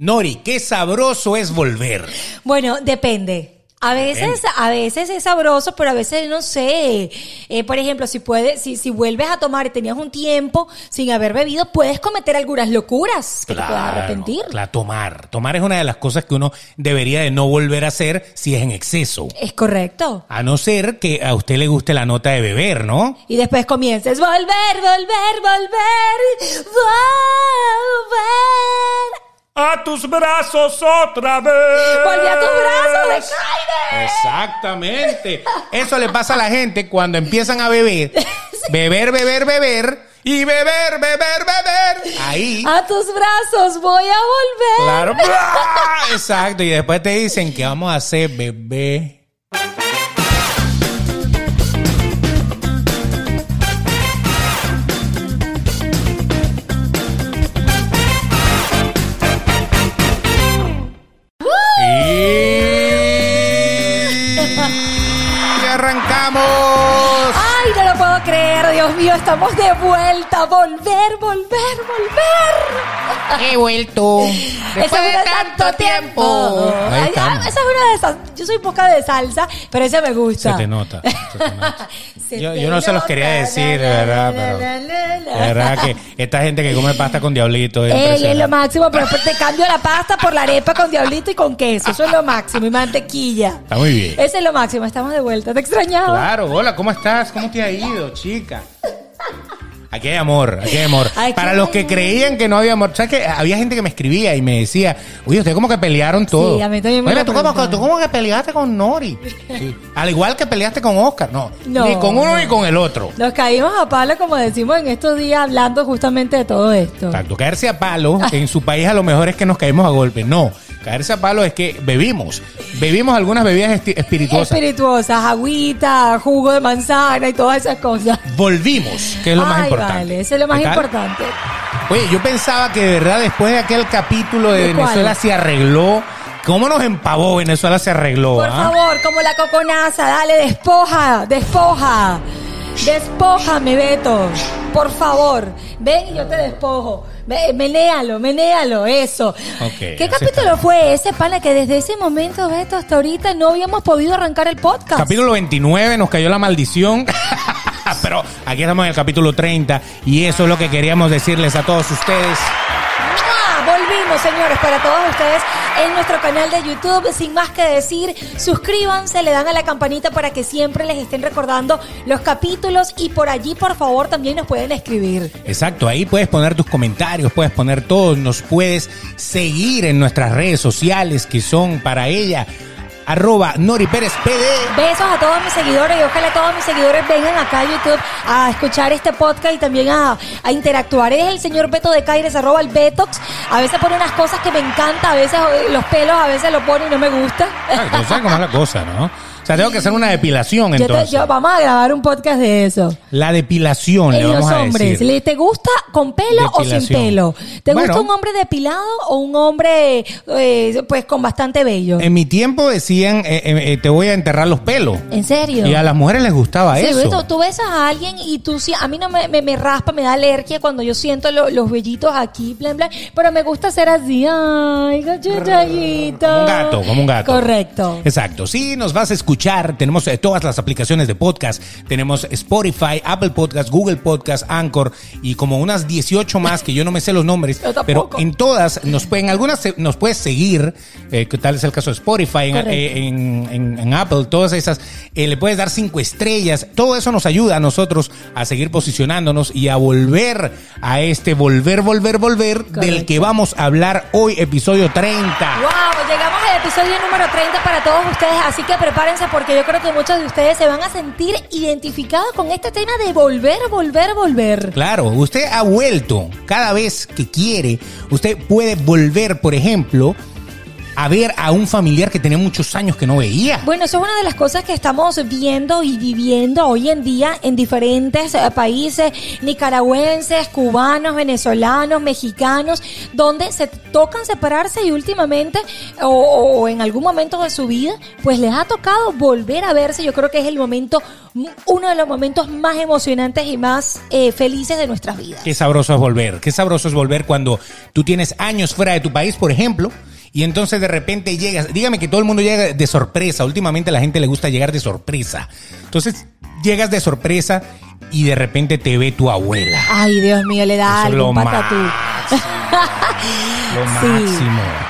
Nori, qué sabroso es volver. Bueno, depende. A veces, a veces es sabroso, pero a veces no sé. Eh, por ejemplo, si puedes, si, si vuelves a tomar y tenías un tiempo sin haber bebido, puedes cometer algunas locuras que te puedas arrepentir. Claro, tomar. Tomar es una de las cosas que uno debería de no volver a hacer si es en exceso. Es correcto. A no ser que a usted le guste la nota de beber, ¿no? Y después comiences, volver, volver, volver, volver. A tus brazos otra vez. Volví a tus brazos de. Exactamente. Eso le pasa a la gente cuando empiezan a beber. Beber, beber, beber. Y beber, beber, beber. Ahí. A tus brazos voy a volver. Claro. Exacto. Y después te dicen que vamos a hacer bebé. Estamos de vuelta. Volver, volver, volver. He vuelto. Después de tanto tiempo. Ahí ah, estamos. esa es una de esas. Yo soy poca de salsa, pero esa me gusta. Se te nota. se te nota. Se Yo, te yo no se los quería decir, de la, verdad, la, pero. la, la, la. De verdad que esta gente que come pasta con diablito es Ey, es lo máximo, pero te cambio la pasta por la arepa con diablito y con queso. Eso es lo máximo. Y mantequilla. Está muy bien. Ese es lo máximo. Estamos de vuelta. Te extrañaba. Claro, hola, ¿cómo estás? ¿Cómo te ha ido, chica? Aquí hay amor, aquí hay amor. Aquí Para los que creían que no había amor, ¿sabes que Había gente que me escribía y me decía, oye, ustedes como que pelearon todo. Sí, a mí también me ¿tú como, tú como que peleaste con Nori. Sí. Al igual que peleaste con Oscar, no. No, ni con uno no. ni con el otro. Nos caímos a palo, como decimos en estos días, hablando justamente de todo esto. Exacto, caerse a palo, en su país a lo mejor es que nos caímos a golpe. No, caerse a palo es que bebimos. Bebimos algunas bebidas espirituosas. Espirituosas, agüita, jugo de manzana y todas esas cosas. Volvimos, que es lo más importante. vale, eso es lo más importante. Oye, yo pensaba que de verdad después de aquel capítulo de, ¿De cuál? Venezuela se arregló. ¿Cómo nos empavó Venezuela se arregló? Por ah? favor, como la coconaza, dale, despoja, despoja. Despójame, Beto. Por favor. Ven y yo te despojo. Ve, menéalo, menéalo, eso. Ok, ¿Qué capítulo está. fue ese, pana? Que desde ese momento, Beto, hasta ahorita no habíamos podido arrancar el podcast. Capítulo 29, nos cayó la maldición. Pero aquí estamos en el capítulo 30 y eso es lo que queríamos decirles a todos ustedes. Volvimos, señores, para todos ustedes en nuestro canal de YouTube. Sin más que decir, suscríbanse, le dan a la campanita para que siempre les estén recordando los capítulos y por allí, por favor, también nos pueden escribir. Exacto, ahí puedes poner tus comentarios, puedes poner todo, nos puedes seguir en nuestras redes sociales que son para ella, arroba Nori Pérez PD. Besos a todos mis seguidores y ojalá todos mis seguidores vengan acá a YouTube a escuchar este podcast y también a, a interactuar. Es el señor Beto de Caires, arroba el Betox. A veces pone unas cosas que me encantan, a veces eh, los pelos, a veces lo pone y no me gusta. Ah, tú sabes cómo es la cosa, ¿no? Sea, tengo que hacer una depilación Yo te- entonces. yo- vamos a grabar un podcast de eso. La depilación, le En vamos los a hombres, decir. ¿le- ¿te gusta con pelo o sin Depilación. pelo? ¿Te Bueno. gusta un hombre depilado o un hombre eh, pues con bastante vello? En mi tiempo decían, eh, eh, eh, te voy a enterrar los pelos. ¿En serio? Y a las mujeres les gustaba Sí, eso. Beto, tú besas a alguien y tú sí, a mí no me, me, me raspa, me da alergia cuando yo siento lo- los vellitos aquí, bla, bla, pero me gusta hacer así, ay. Como un gato, como un gato. Correcto. Exacto. Sí, nos vas a escuchar. Tenemos eh, todas las aplicaciones de podcast. Tenemos Spotify, Apple Podcast, Google Podcast, Anchor y como unas 18 más que yo no me sé los nombres. Pero en todas, nos pueden, algunas nos puedes seguir, eh, que tal es el caso de Spotify, en, eh, en- en- en Apple, todas esas. eh, le puedes dar cinco estrellas. Todo eso nos ayuda a nosotros a seguir posicionándonos y a volver a este volver, volver, volver del que vamos a hablar hoy, episodio 30. Wow, llegamos al episodio número 30 para todos ustedes, así que prepárense porque yo creo que muchos de ustedes se van a sentir identificados con este tema de volver, volver, volver. Claro, usted ha vuelto cada vez que quiere. Usted puede volver, por ejemplo, a ver a un familiar que tenía muchos años que no veía. Bueno, eso es una de las cosas que estamos viendo y viviendo hoy en día en diferentes eh, países, nicaragüenses, cubanos, venezolanos, mexicanos, donde se tocan separarse y últimamente o, o en algún momento de su vida, pues les ha tocado volver a verse. Yo creo que es el momento, uno de los momentos más emocionantes y más eh, felices de nuestras vidas. Qué sabroso es volver, qué sabroso es volver cuando tú tienes años fuera de tu país, por ejemplo, y entonces de repente llegas, dígame que todo el mundo llega de sorpresa, últimamente a la gente le gusta llegar de sorpresa. Entonces llegas de sorpresa y de repente te ve tu abuela. Ay, Dios mío, le da Eso es algo lo un patatú. Lo Sí.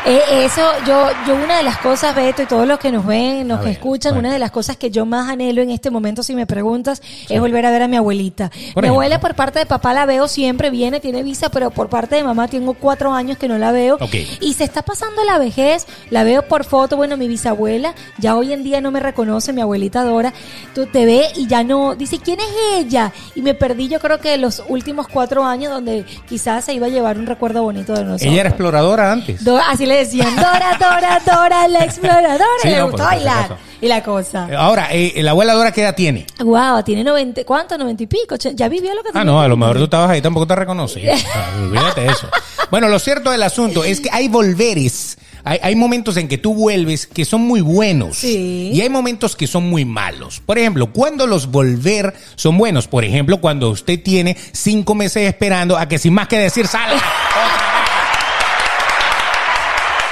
Eh, eso, yo, yo una de las cosas, Beto, y todos los que nos ven, A ver, escuchan, bueno. una de las cosas que yo más anhelo en este momento, si me preguntas, es volver a ver a mi abuelita. Por mi ejemplo. abuela por parte de papá la veo siempre, viene, tiene visa, pero por parte de mamá tengo cuatro años que no la veo. Y se está pasando la vejez, la veo por foto, bueno, mi bisabuela, ya hoy en día no me reconoce, mi abuelita Dora, tú te ve y ya no, dice, ¿quién es ella? Y me perdí yo creo que los últimos cuatro años donde quizás se iba a llevar un recuerdo bonito de nosotros. Ella era exploradora antes. Do- así le decían, Dora, Dora, Dora, la exploradora. Sí, y le no, gustó bailar. Y la cosa. Ahora, eh, la abuela Dora, ¿qué edad tiene? Wow, tiene 90, ¿cuánto? 90 y pico. Ya vivió lo que Ah, tenía no, a lo mejor tú estabas ahí, tampoco te reconocí. Ah, Olvídate eso. Bueno, lo cierto del asunto es que hay volveres. Hay, hay momentos en que tú vuelves que son muy buenos. Sí. Y hay momentos que son muy malos. Por ejemplo, cuando los volver son buenos. Por ejemplo, cuando usted tiene cinco meses esperando a que sin más que decir salga.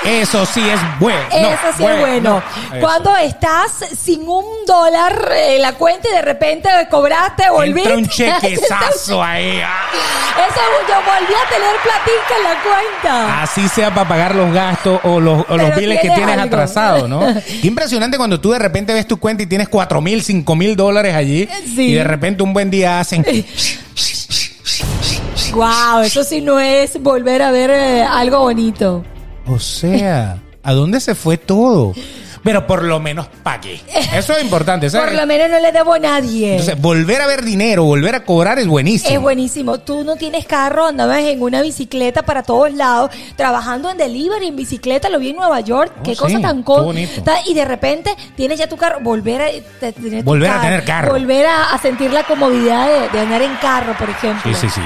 Eso sí es bueno. Eso sí es bueno. Cuando estás sin un dólar en la cuenta y de repente cobraste, volviste. Entra un chequezazo ahí. ah. Eso, yo volví a tener platica en la cuenta. Así sea para pagar los gastos o los, o los biles que tienes algo. atrasados, ¿no? Qué impresionante cuando tú de repente ves tu cuenta y tienes cuatro mil, cinco mil dólares allí Sí. y de repente un buen día hacen... Wow, eso sí no es volver a ver eh, algo bonito. O sea, ¿a dónde se fue todo? Pero por lo menos pagué. Eso es importante. ¿sabes? Por lo menos no le debo a nadie. Entonces, volver a ver dinero, volver a cobrar es buenísimo. Es buenísimo. Tú no tienes carro, andabas en una bicicleta para todos lados, trabajando en delivery, en bicicleta, lo vi en Nueva York. Oh, Qué sí, cosa tan. Ta- Y de repente tienes ya tu carro, volver a te- tener Volver a tener carro. Volver a, a sentir la comodidad de, de andar en carro, por ejemplo. Sí, sí, sí.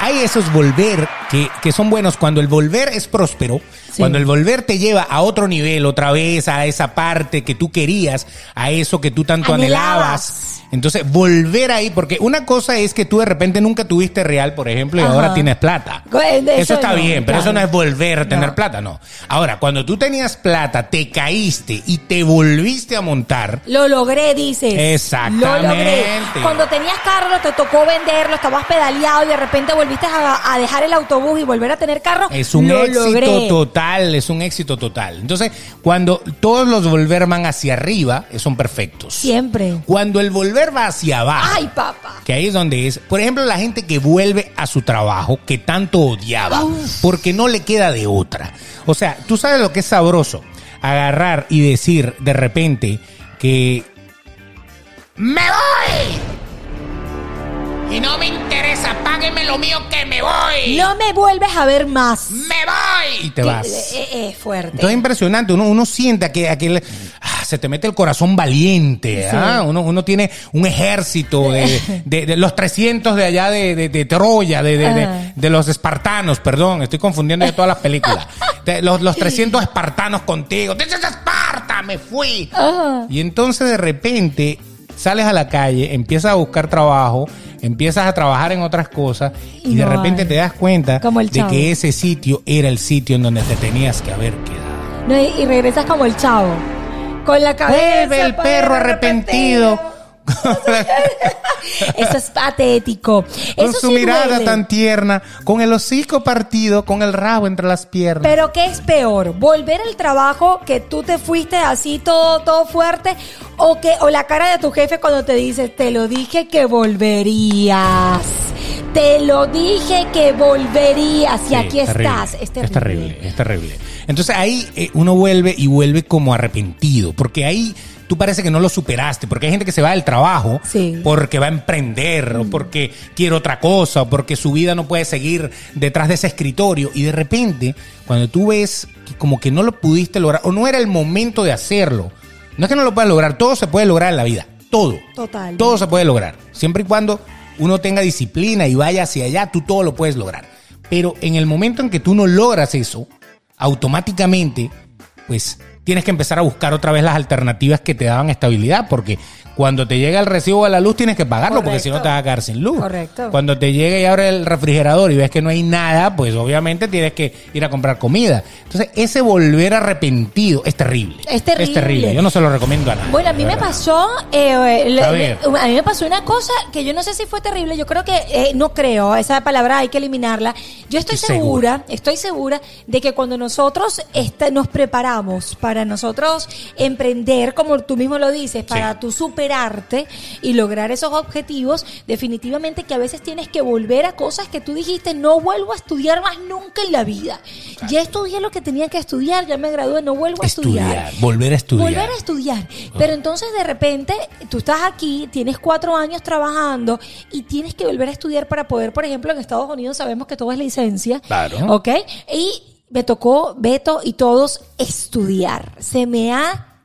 Hay esos volver que, que son buenos cuando el volver es próspero, Sí. cuando el volver te lleva a otro nivel, otra vez, a esa parte que tú querías, a eso que tú tanto Anhelabas. anhelabas. Entonces, volver ahí, porque una cosa es que tú de repente nunca tuviste real, por ejemplo, y Ajá. ahora tienes plata. De Eso, eso está no, bien, pero eso no es volver a tener No. plata, no. Ahora, cuando tú tenías plata, te caíste y te volviste a montar, Lo logré, dices. Exactamente. Lo logré. Cuando tenías carro, te tocó venderlo, estabas pedaleado y de repente volviste a, a dejar el autobús y volver a tener carro. Es un lo éxito logré. total, es un éxito total. Entonces, cuando todos los volver van hacia arriba, eh, son perfectos. Siempre. Cuando el volver va hacia abajo, Ay, papá. que ahí es donde es, por ejemplo, la gente que vuelve a su trabajo que tanto odiaba, porque no le queda de otra. O sea, tú sabes lo que es sabroso, agarrar y decir de repente que me voy. Y no me interesa, págueme lo mío que me voy. No me vuelves a ver más. Me voy. Y te vas. Eh, eh, Es fuerte. Entonces es impresionante, uno, uno siente aquel, aquel ah, se te mete el corazón valiente, Sí. ¿ah? uno, uno tiene un ejército de, de- de los 300 de allá de, de- de Troya, de, de- de- Ajá. de los espartanos, perdón, estoy confundiendo ya todas las películas, De los, los 300 espartanos contigo, ¡This is Esparta! Me fui. Ajá. Y entonces de repente sales a la calle, empiezas a buscar trabajo, empiezas a trabajar en otras cosas y, Y de repente hay. te das cuenta Como el de que ese sitio era el sitio en donde te tenías que haber quedado. No, y, y regresas como el chavo. Con la cabeza. Vuelve el perro arrepentido. Eso es patético. Con Eso su sí mirada duele. tan tierna, con el hocico partido, con el rabo entre las piernas. Pero ¿qué es peor? ¿Volver al trabajo que tú te fuiste así todo, todo fuerte? ¿O, que, ¿O la cara de tu jefe cuando te dice, te lo dije que volverías? Te lo dije que volverías y Sí, aquí estás. Es terrible. Es terrible, es terrible. Entonces ahí eh, uno vuelve y vuelve como arrepentido, porque ahí tú parece que no lo superaste, porque hay gente que se va del trabajo Sí. porque va a emprender, o porque quiere otra cosa, o porque su vida no puede seguir detrás de ese escritorio, y de repente, cuando tú ves que como que no lo pudiste lograr, o no era el momento de hacerlo, no es que no lo puedas lograr, todo se puede lograr en la vida, todo. Total. Todo se puede lograr. Siempre y cuando uno tenga disciplina y vaya hacia allá, tú todo lo puedes lograr. Pero en el momento en que tú no logras eso, automáticamente, pues tienes que empezar a buscar otra vez las alternativas que te daban estabilidad, porque cuando te llega el recibo de la luz tienes que pagarlo, porque si no te vas a quedar sin luz. Correcto. Cuando te llega y abre el refrigerador y ves que no hay nada, pues obviamente tienes que ir a comprar comida. Entonces, ese volver arrepentido es terrible. Es terrible. Es terrible. Yo no se lo recomiendo a nadie. Bueno, a mí me pasó, eh, le- A ver. le- a mí me pasó una cosa que yo no sé si fue terrible. Yo creo que, eh, no creo, esa palabra hay que eliminarla. Yo estoy Estoy segura, estoy segura de que cuando nosotros nos preparamos para nosotros emprender, como tú mismo lo dices, para Sí. tú superarte y lograr esos objetivos, definitivamente que a veces tienes que volver a cosas que tú dijiste, no vuelvo a estudiar más nunca en la vida. Ya estudié lo que tenía que estudiar, ya me gradué, no vuelvo a Estudiar, volver a estudiar. Volver a estudiar. Pero entonces de repente tú estás aquí, tienes cuatro años trabajando y tienes que volver a estudiar para poder, por ejemplo, en Estados Unidos sabemos que todo es licencia. Claro. ¿Ok? Y me tocó, Beto y todos, estudiar. Se me ha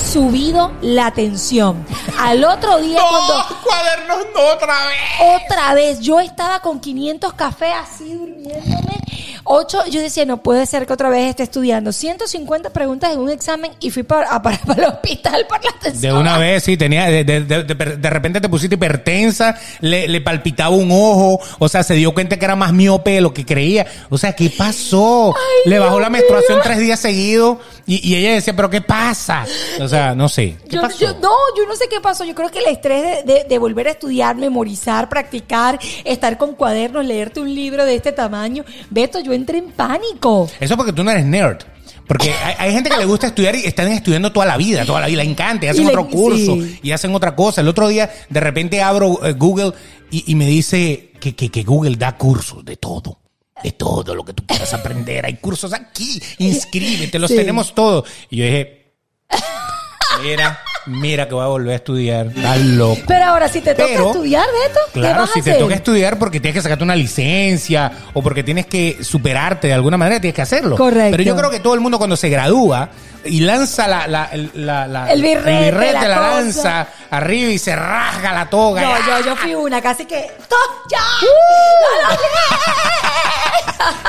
subido la tensión. Al otro día cuando cuadernos no otra vez. otra vez. Yo estaba con 500 cafés así durmiéndome. Ocho, yo decía, no puede ser que otra vez esté estudiando. 150 preguntas en un examen y fui para, a- para, para el hospital por la De atención. una vez, sí, tenía, de, de- de- de- de repente te pusiste hipertensa, le, le palpitaba un ojo, o sea, se dio cuenta que era más miope de lo que creía. O sea, ¿qué pasó? le bajó Dios la menstruación tres días seguidos y, y ella decía, ¿pero qué pasa? O sea, no sé. ¿Qué Yo, pasó? yo- no, yo no sé qué pasó. Yo creo que el estrés de, de- de volver a estudiar, memorizar, practicar, estar con cuadernos, leerte un libro de este tamaño. Beto, yo entré en pánico. Eso porque tú no eres nerd. Porque hay, hay gente que le gusta estudiar y están estudiando toda la vida, toda la vida, le encanta, y hacen Y le- otro curso sí. y hacen otra cosa. El otro día, de repente abro eh, Google y, y me dice que, que, que Google da cursos de todo. De todo lo que tú quieras aprender. Hay cursos aquí. Inscríbete, los Sí. tenemos todos. Y yo dije, mira, mira que voy a volver a estudiar. Estás loco. Pero ahora, si te toca Pero, estudiar, Beto, ¿qué Claro, vas a si te toca estudiar porque tienes que sacarte una licencia o porque tienes que superarte de alguna manera, tienes que hacerlo. Correcto. Pero yo creo que todo el mundo cuando se gradúa y lanza la, la, el- la- la- El birrete, la la, cosa. lanza arriba y se rasga la toga. No, yo, yo fui una, casi que. ¡To- ¡Ya!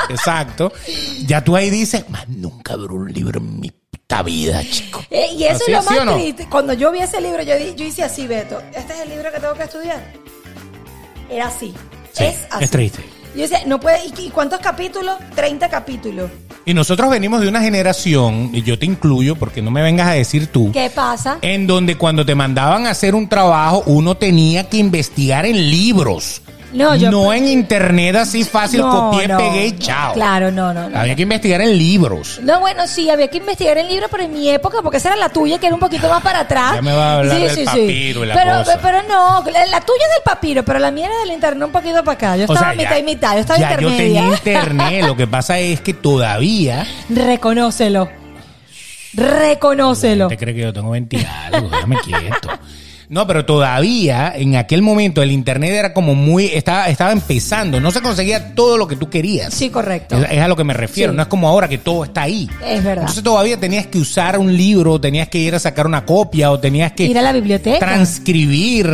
Exacto. Ya tú ahí dices, más nunca abro un libro en mi vida, chico. Eh, y eso ¿Así es lo más no? triste. Cuando yo vi ese libro, yo, di- yo hice así, Beto. Este es el libro que tengo que estudiar. Era así. Sí, es así. es triste. Yo decía, no puede. ¿Y, y cuántos capítulos? 30 capítulos. Y nosotros venimos de una generación, y yo te incluyo porque no me vengas a decir tú, ¿Qué pasa? en donde cuando te mandaban a hacer un trabajo, uno tenía que investigar en libros. No, yo- en internet así fácil, No, copié, no. pegué y chao. Claro, no, no, no. Había que investigar en libros. No, bueno, sí, había que investigar el libro, pero en mi época, porque esa era la tuya, que era un poquito más para atrás. Ya me va a hablar del papiro y la pero, cosa. pero no, la, la tuya es del papiro, pero la mía era del internet un poquito para acá. Yo estaba mitad y mitad, yo estaba ya yo intermedia. tenía internet. Lo que pasa es que todavía. Reconócelo. Reconócelo. ¿Te crees que yo tengo 20 y algo? Déjame quieto. No, pero todavía en aquel momento el internet era como muy, estaba, estaba empezando, no se conseguía todo lo que tú querías. Sí, correcto. Es, es a lo que me refiero, Sí. no es como ahora que todo está ahí. Es verdad. Entonces todavía tenías que usar un libro, tenías que ir a sacar una copia o tenías que Ir a la biblioteca. transcribir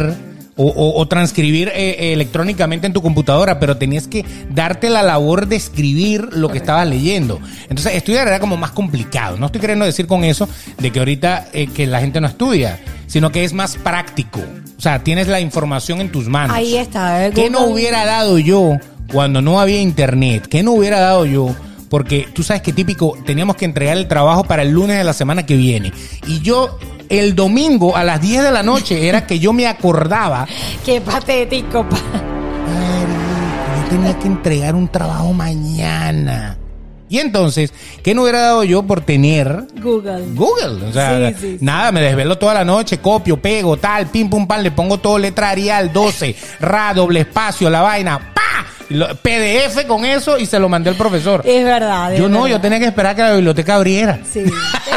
o, o- o transcribir eh, eh, electrónicamente en tu computadora, pero tenías que darte la labor de escribir lo que estabas leyendo. Entonces estudiar era como más complicado. No estoy queriendo decir con eso de que ahorita eh, que la gente no estudia, sino que es más práctico. O sea, tienes la información en tus manos. Ahí está. eh, ¿Qué no hubiera dado yo cuando no había internet? ¿Qué no hubiera dado yo? Porque tú sabes que típico, teníamos que entregar el trabajo para el lunes de la semana que viene. Y yo, el domingo a las 10 de la noche, era que yo me acordaba. Qué patético. pa- Marico, yo tenía que entregar un trabajo mañana. Y entonces, ¿qué no hubiera dado yo por tener Google. Google? O sea, Sí, sí, sí. nada, me desvelo toda la noche, copio, pego, tal, pim, pum, pam, le pongo todo letra Arial, 12, ra, doble espacio, la vaina, pa, PDF con eso y se lo mandé al profesor. Es verdad. es yo no, verdad. yo tenía que esperar que la biblioteca abriera. Sí,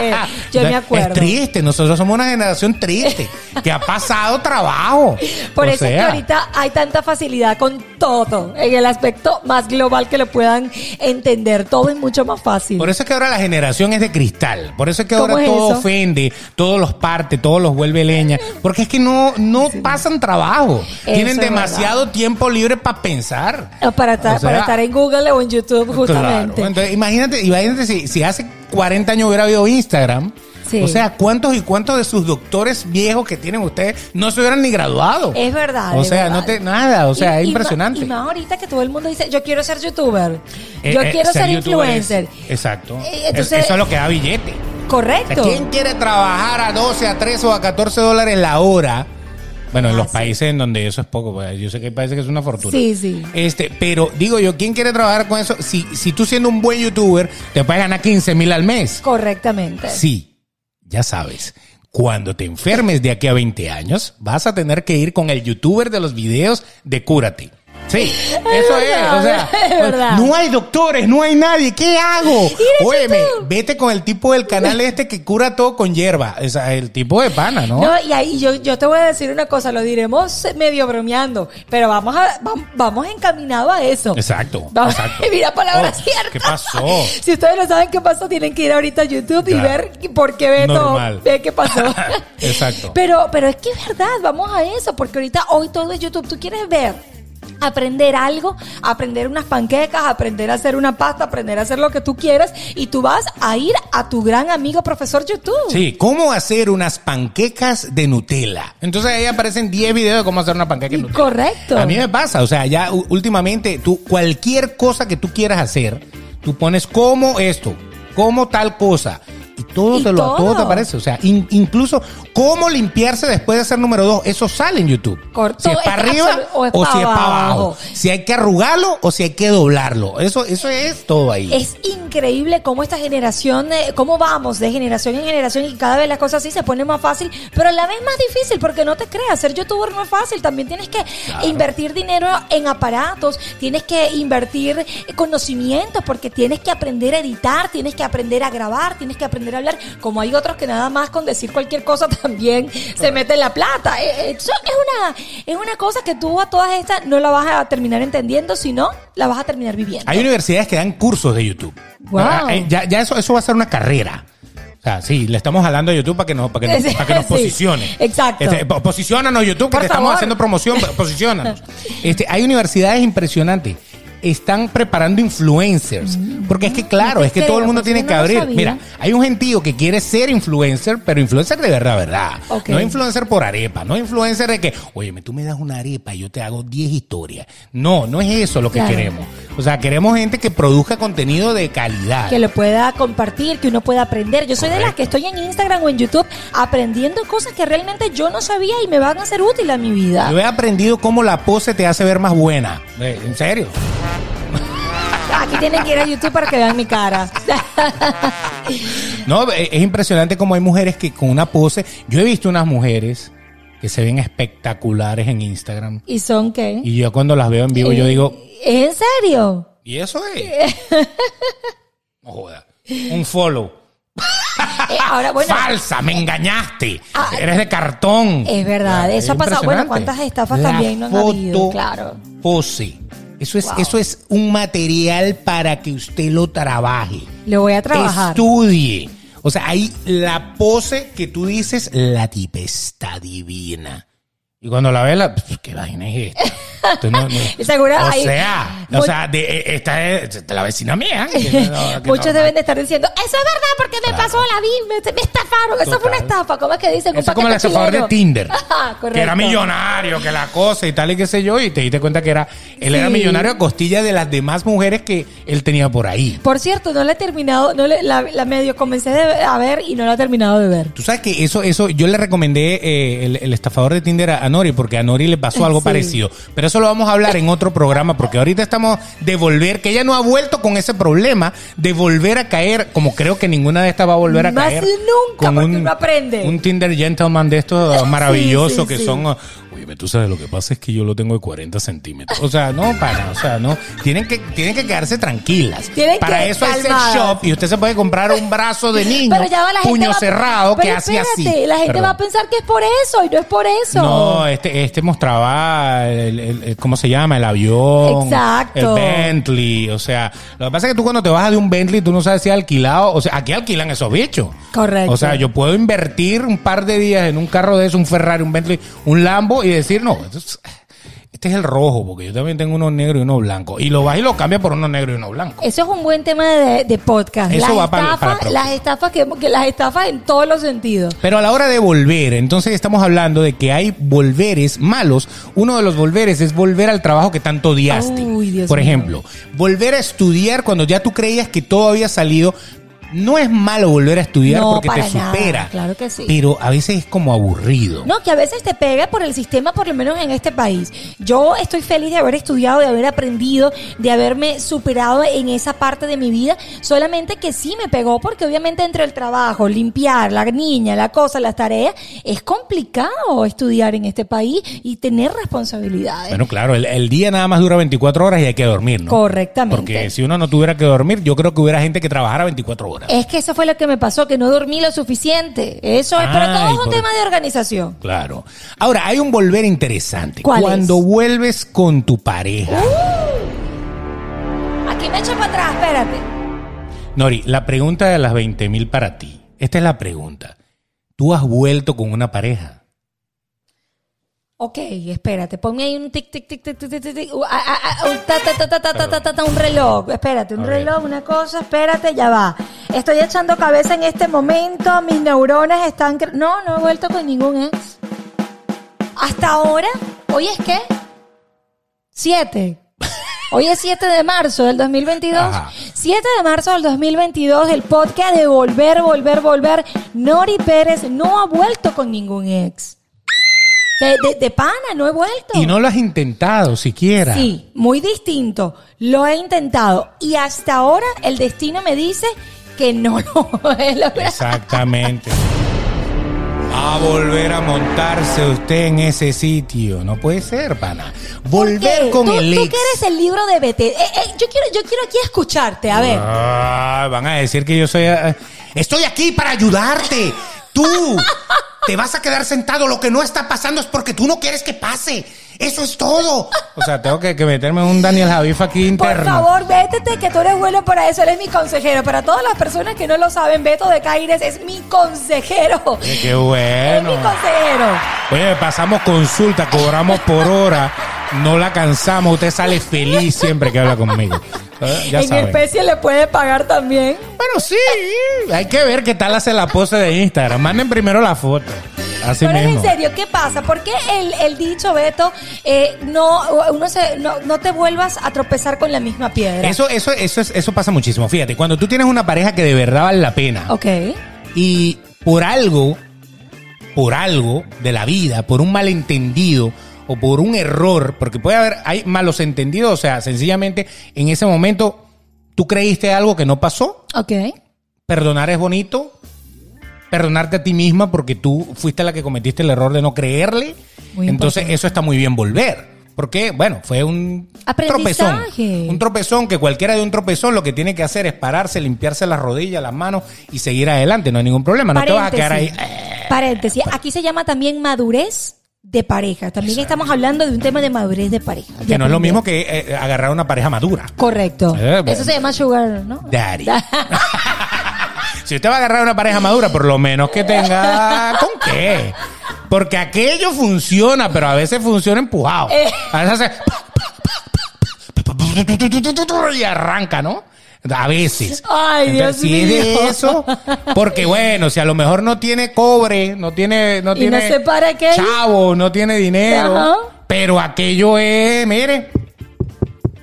eh, yo me acuerdo. Es triste, nosotros somos una generación triste, que ha pasado trabajo. Por O eso es que ahorita hay tanta facilidad con todo, en el aspecto más global que lo puedan entender. Todo es mucho más fácil. Por eso es que ahora la generación es de cristal. Por eso es que ¿Cómo ahora es todo eso? ofende, todos los parte, todos los vuelve leña. Porque es que no, no pasan trabajo. Eso Tienen demasiado tiempo libre para pensar. Ah, para, estar, O sea, para estar en Google o en YouTube, justamente. Claro. Entonces, imagínate, imagínate si, si hace 40 años hubiera habido Instagram. Sí. O sea, ¿cuántos y cuántos de sus doctores viejos que tienen ustedes no se hubieran ni graduado? Es verdad. O es sea, verdad. no te, nada, o sea, Y- es y impresionante. Y más ahorita que todo el mundo dice, yo quiero ser youtuber, Eh, yo eh, quiero ser, es- influencer. exacto. Eh, entonces- Es- eso es lo que da billete. O sea, Correcto. ¿Quién quiere trabajar a 12, a 13 o a 14 dólares la hora? Bueno, en Ah, los sí. países en donde eso es poco, pues, yo sé que hay países que es una fortuna. Sí, sí. Este, pero digo yo, ¿quién quiere trabajar con eso? Si, si tú siendo un buen youtuber, te puedes ganar 15 mil al mes. Correctamente. Sí, ya sabes. Cuando te enfermes de aquí a 20 años, vas a tener que ir con el youtuber de los videos de Cúrate. Sí, eso es, verdad, o sea, es verdad. no hay doctores, no hay nadie, ¿qué hago? Óyeme, vete con el tipo del canal este que cura todo con hierba, o sea, el tipo de pana, ¿no? No, y ahí yo, yo te voy a decir una cosa, lo diremos medio bromeando, pero vamos a, vam- vamos encaminados a eso. Exacto, Vamos, exacto. Mira, palabra Oh, cierta. ¿Qué pasó? Si ustedes no saben qué pasó, tienen que ir ahorita a YouTube y ver por qué Normal. ve qué pasó. Exacto. Pero, pero es que es verdad, vamos a eso, porque ahorita hoy todo es YouTube. Tú quieres ver aprender algo, aprender unas panquecas, aprender a hacer una pasta, aprender a hacer lo que tú quieras y tú vas a ir a tu gran amigo profesor YouTube. Sí, cómo hacer unas panquecas de Nutella. Entonces ahí aparecen 10 videos de cómo hacer una panqueca de Nutella. Correcto. A mí me pasa, o sea, ya últimamente tú cualquier cosa que tú quieras hacer, tú pones como esto, como tal cosa. Y todo Y te lo todo. todo te aparece. O sea, in- incluso cómo limpiarse después de ser número dos. Eso sale en YouTube. Corto, si es para arriba o es o si es para abajo. Si hay que arrugarlo o si hay que doblarlo. Eso, eso es todo ahí. Es increíble cómo esta generación, eh, cómo vamos de generación en generación y cada vez las cosas así se pone más fácil, pero a la vez más difícil porque no te creas, ser youtuber no es fácil, también tienes que invertir dinero en aparatos, tienes que invertir conocimientos porque tienes que aprender a editar, tienes que aprender a grabar, tienes que aprender a hablar, como hay otros que nada más con decir cualquier cosa también se meten la plata. Eh, Eso es una, es una cosa que tú a todas estas no la vas a terminar entendiendo, sino la vas a terminar viviendo. Hay universidades que dan cursos de YouTube. Wow. Ah, eh, Ya, ya eso, eso va a ser una carrera. O sea, sí, le estamos hablando a YouTube para que nos, para que nos, para que nos sí, posicione. exacto. Este, YouTube, que Por te estamos haciendo promoción. Posiciónanos. Este, hay universidades impresionantes. Están preparando influencers. Porque es que, claro, ¿En es que todo el mundo Pues tiene que abrir. Mira, hay un gentío que quiere ser influencer, pero influencer de verdad, verdad. No influencer por arepa, no influencer de que, oye, tú me das una arepa y yo te hago 10 historias. No, no es eso lo que Claro. queremos. O sea, queremos gente que produzca contenido de calidad. que lo pueda compartir, que uno pueda aprender. Yo soy de las que estoy en Instagram o en YouTube aprendiendo cosas que realmente yo no sabía y me van a ser útiles a mi vida. Yo he aprendido cómo la pose te hace ver más buena. En serio. Aquí tienen que ir a YouTube para que vean mi cara. No, es impresionante cómo hay mujeres que con una pose. Yo he visto unas mujeres que se ven espectaculares en Instagram. ¿Y son qué? Y yo cuando las veo en vivo, yo Eh, digo, ¿Es en serio? ¿y eso es? No joda. Un follow. Eh, ahora, bueno, Falsa, me engañaste. Ah, Eres de cartón. es verdad, eso ha pasado. Bueno, ¿cuántas estafas La también no han habido? Claro. Pose. Eso es, Wow. eso es un material para que usted lo trabaje. Lo voy a trabajar. Estudie. O sea, ahí la pose que tú dices, la tipa está divina. Y cuando la ves, la, pues, ¿qué vaina es? No- o sea, o sea, de, eh, esta es de la vecina mía. que no- que Muchos deben de estar diciendo, eso es verdad porque me Claro. pasó la vi, me, me estafaron, eso fue una estafa, ¿cómo es que dicen? Eso es como el estafador de. Tinder. Ajá, correcto. que era millonario, que la cosa y tal y qué sé yo, y te diste cuenta que era, él era millonario a costilla de las demás mujeres que él tenía por ahí. Por cierto, no la he terminado, no le- la, la medio comencé de- a ver y no la he terminado de ver. Tú sabes que eso, eso, yo le recomendé eh, el, el estafador de Tinder a, a Nori porque a Nori le pasó algo Sí. parecido. Pero eso lo vamos a hablar en otro programa, porque ahorita estamos de volver, que ella no ha vuelto con ese problema de volver a caer, como creo que ninguna de estas va a volver a Más caer. nunca, porque uno aprende. Un Tinder gentleman de estos maravillosos sí, que sí. son. Oye, tú sabes, lo que pasa es que yo lo tengo de 40 centímetros. O sea, no, para, o sea, no. Tienen que, tienen que quedarse tranquilas. Tienen para que eso hay sex shop y usted se puede comprar un brazo de niño, Pero ya va la gente puño va- cerrado, que hace así. La gente Perdón. va a pensar que es por eso y no es por eso. No, este, este mostraba el, el- el- ¿cómo se llama? El avión. Exacto. El Bentley. O sea, lo que pasa es que tú cuando te bajas de un Bentley, tú no sabes si es alquilado. O sea, aquí alquilan esos bichos. Correcto. O sea, yo puedo invertir un par de días en un carro de eso, un Ferrari, un Bentley, un Lambo y decir, no, este es el rojo, porque yo también tengo uno negro y uno blanco. Y lo vas y lo cambia por uno negro y uno blanco. Eso es un buen tema de, de podcast. Eso las, va para- estafas, para próxima. las estafas que, que las estafas en todos los sentidos. Pero a la hora de volver, entonces estamos hablando de que hay volveres malos. Uno de los volveres es volver al trabajo que tanto odiaste. Uy, Dios Por ejemplo, volver a estudiar cuando ya tú creías que todo había salido. No es malo volver a estudiar No, porque te nada, supera. claro que sí. Pero a veces es como aburrido. No, que a veces te pega por el sistema, por lo menos en este país. Yo estoy feliz de haber estudiado, de haber aprendido, de haberme superado en esa parte de mi vida. Solamente que sí me pegó, porque obviamente entre el trabajo, limpiar, la niña, la cosa, las tareas, es complicado estudiar en este país y tener responsabilidades. Bueno, claro, el, el día nada más dura 24 horas y hay que dormir, ¿no? Correctamente. Porque si uno no tuviera que dormir, yo creo que hubiera gente que trabajara 24 horas. Es que eso fue lo que me pasó, que no dormí lo suficiente. Eso es, pero todo Ay, es un por- tema de organización. Claro. Ahora, hay un volver interesante. ¿Cuál Cuando es? vuelves con tu pareja. Aquí me echo para atrás, espérate. Nori, la pregunta de las 20 mil para ti. Esta es la pregunta. ¿Tú has vuelto con una pareja? Ok, espérate, ponme ahí un tic, tic, tic, tic, tic, tic, tic, tic, un ta, ta, ta, ta, ta, ta, ta, ta, ta, un reloj. Espérate, un reloj, una cosa, espérate, ya va. Estoy echando cabeza en este momento, mis neuronas están... No, no he vuelto con ningún ex. Hasta ahora, hoy es qué? Siete. Hoy es 7 de marzo del 2022. Ajá. 7 de marzo del 2022, el podcast de Volver, Volver, Volver. Nori Pérez no ha vuelto con ningún ex. De, de, de pana, no he vuelto. Y no lo has intentado siquiera. Sí, muy distinto. Lo he intentado. Y hasta ahora el destino me dice que no lo he logrado. Exactamente. A volver a montarse usted en ese sitio. No puede ser, pana. ¿Por Volver con tú, el tú ex. que eres el libro de BT. Eh, eh, yo, quiero, yo quiero aquí escucharte. A ver. Ah, van a decir que yo soy... eh, Estoy aquí para ayudarte. Tú te vas a quedar sentado. Lo que no está pasando es porque tú no quieres que pase. Eso es todo. O sea, tengo que, que meterme en un Daniel Javif aquí Por interno. favor, vétete, que tú eres bueno para eso. Él es mi consejero. Para todas las personas que no lo saben, Beto de Caires es mi consejero. Oye, qué Es bueno. mi consejero. Oye, pasamos consulta, cobramos por hora, no la cansamos, usted sale feliz siempre que habla conmigo. Eh, Ya en saben. especie le puede pagar también. Bueno, sí, hay que ver qué tal hace la pose de Instagram. Manden primero la foto. Así Pero mismo. en serio, ¿qué pasa? ¿Por qué el, el dicho, Beto, eh, no, uno se, no, no te vuelvas a tropezar con la misma piedra? Eso, eso, eso, es- eso pasa muchísimo. Fíjate, cuando tú tienes una pareja que de verdad vale la pena Ok. y por algo, por algo de la vida, por un malentendido o por un error, porque puede haber, hay malos entendidos, o sea, sencillamente en ese momento tú creíste algo que no pasó, Ok. perdonar es bonito, perdonarte a ti misma porque tú fuiste la que cometiste el error de no creerle, Muy entonces importante. eso está muy bien volver. Porque, bueno, fue un tropezón. Un tropezón que cualquiera de un tropezón lo que tiene que hacer es pararse, limpiarse las rodillas, las manos y seguir adelante. No hay ningún problema. No te vas a quedar ahí. Paréntesis. Aquí se llama también madurez de pareja. También estamos hablando de un tema de madurez de pareja. Que de no es lo mismo que eh, agarrar una pareja madura. Correcto. Eh, bueno. Eso se llama sugar, ¿no? Daddy. si usted va a agarrar una pareja madura, por lo menos que tenga con qué. Porque aquello funciona, pero a veces funciona empujado. Eh. A veces hace y arranca, ¿no? A veces. Ay, Dios si es de eso, porque bueno, si a lo mejor no tiene cobre, no tiene, no Y tiene no sé para qué. chavo, no tiene dinero, Ajá. pero aquello es, mire,